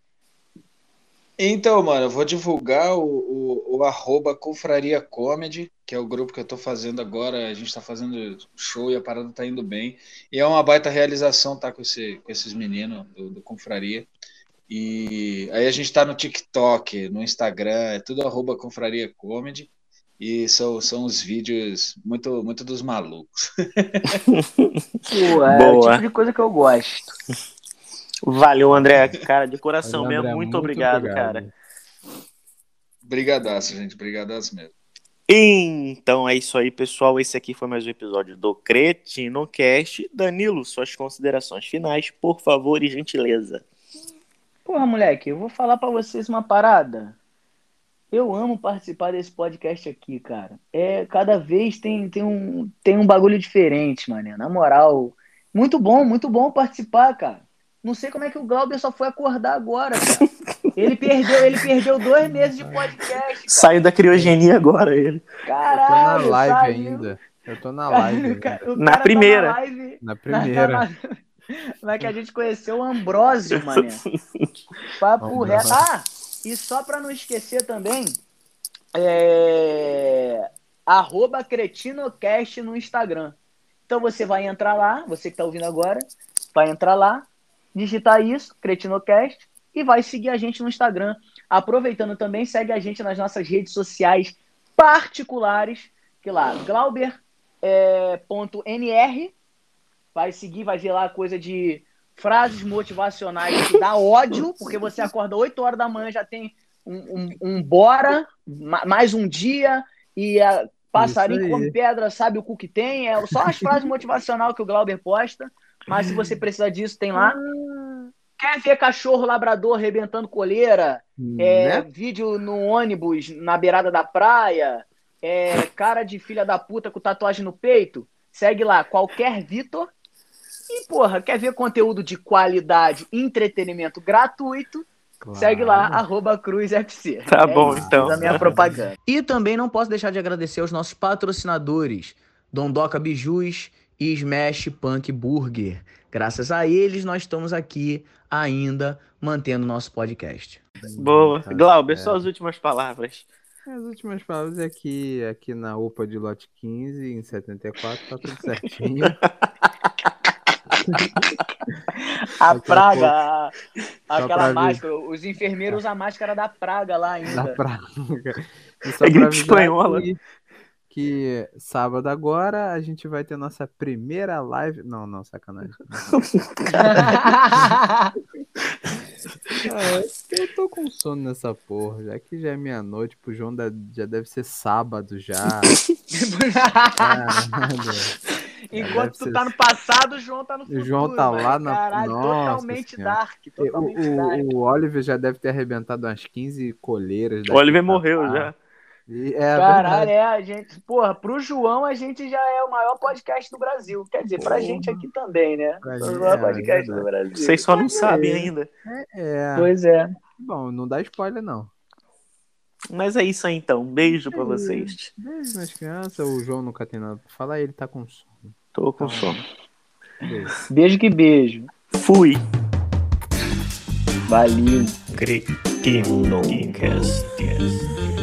Então, mano, eu vou divulgar o, o, o arroba Confraria Comedy, que é o grupo que eu tô fazendo agora. A gente tá fazendo show e a parada tá indo bem. E é uma baita realização tá com, esse, com esses meninos do, do Confraria. E aí a gente tá no TikTok, no Instagram, é tudo arroba Confraria Comedy. E são, são os vídeos muito, muito dos malucos. *laughs* *laughs* Pô, é o Boa. tipo de coisa que eu gosto. Valeu, André. *laughs* Cara, de coração Valeu, mesmo. André, Muito, obrigado, cara. Brigadaço, gente. Brigadaço mesmo. Então é isso aí, pessoal. Esse aqui foi mais um episódio do Cretino Cast. Danilo, suas considerações finais, por favor e gentileza. Porra, moleque, eu vou falar pra vocês uma parada. Eu amo participar desse podcast aqui, cara. É, cada vez tem, tem, um, tem um bagulho diferente, mané. Na moral. Muito bom, muito bom participar, cara. Não sei como é que o Glauber só foi acordar agora, cara. Ele perdeu, ele perdeu dois meses de podcast, cara. Saiu da criogenia agora, ele. Eu tô na Caralho, live saiu. ainda. Eu tô na live cara- o Na cara tá primeira. na live, Na primeira. na- Como é que a gente conheceu o Ambrósio, mané? *laughs* Papo reto. Ah, e só pra não esquecer também, é... arroba cretinocast no Instagram. Então você vai entrar lá, você que tá ouvindo agora, vai entrar lá, digitar isso, cretinocast, e vai seguir a gente no Instagram. Aproveitando também, segue a gente nas nossas redes sociais particulares, que lá, Glauber é, ponto NR, vai seguir, vai ver lá coisa de frases motivacionais que dá ódio, porque você acorda 8 horas da manhã, já tem um, um, um bora, ma- mais um dia, e a passarinho Isso aí. come pedra, sabe o cu que tem, é só as frases motivacionais que o Glauber posta, mas se você precisar disso, tem lá. Quer ver cachorro labrador arrebentando coleira? É, Né? vídeo no ônibus na beirada da praia, é, *laughs* cara de filha da puta com tatuagem no peito, segue lá, qualquer Vitor. E, porra, quer ver conteúdo de qualidade, entretenimento gratuito? Claro. Segue lá, arroba CruzFC. Tá bom, isso, então. fiz a minha propaganda. *laughs* E também não posso deixar de agradecer aos nossos patrocinadores, Dondoca Bijus e Smash Punk Burger. Graças a eles, nós estamos aqui ainda mantendo nosso podcast. Boa. Glauber, certo. suas últimas palavras. As últimas palavras é que aqui na UPA de lote 15, em 74, tá tudo certinho. A praga, a- aquela ver. máscara, os enfermeiros usam a máscara da praga lá ainda. da praga. Só É gripe espanhola. Que, que sábado agora a gente vai ter nossa primeira live. Não, não, sacanagem. *laughs* Ah, eu tô com sono nessa porra, já que já é meia-noite, pro João da- já deve ser sábado já. *laughs* Caralho. Enquanto tu ser- tá no passado, o João tá no futuro. João tá lá na- Caralho, Nossa totalmente Senhora. dark. Totalmente dark. O, o, o Oliver já deve ter arrebentado umas 15 coleiras. O Oliver morreu já. E é Caralho, verdade. é, a gente, porra, pro João a gente já é o maior podcast do Brasil. Quer dizer, pra gente aqui também, né? Pra o gente, maior é, podcast é do Brasil. Vocês só não sabem é. ainda. É. Pois é. Bom, não dá spoiler, não. Mas é isso aí então. Um beijo pra vocês. Beijo nas crianças. O João nunca tem nada pra falar, ele tá com sono. Tô com sono. Beijo. Beijo que beijo. Fui. Valeu. Cretino Cast.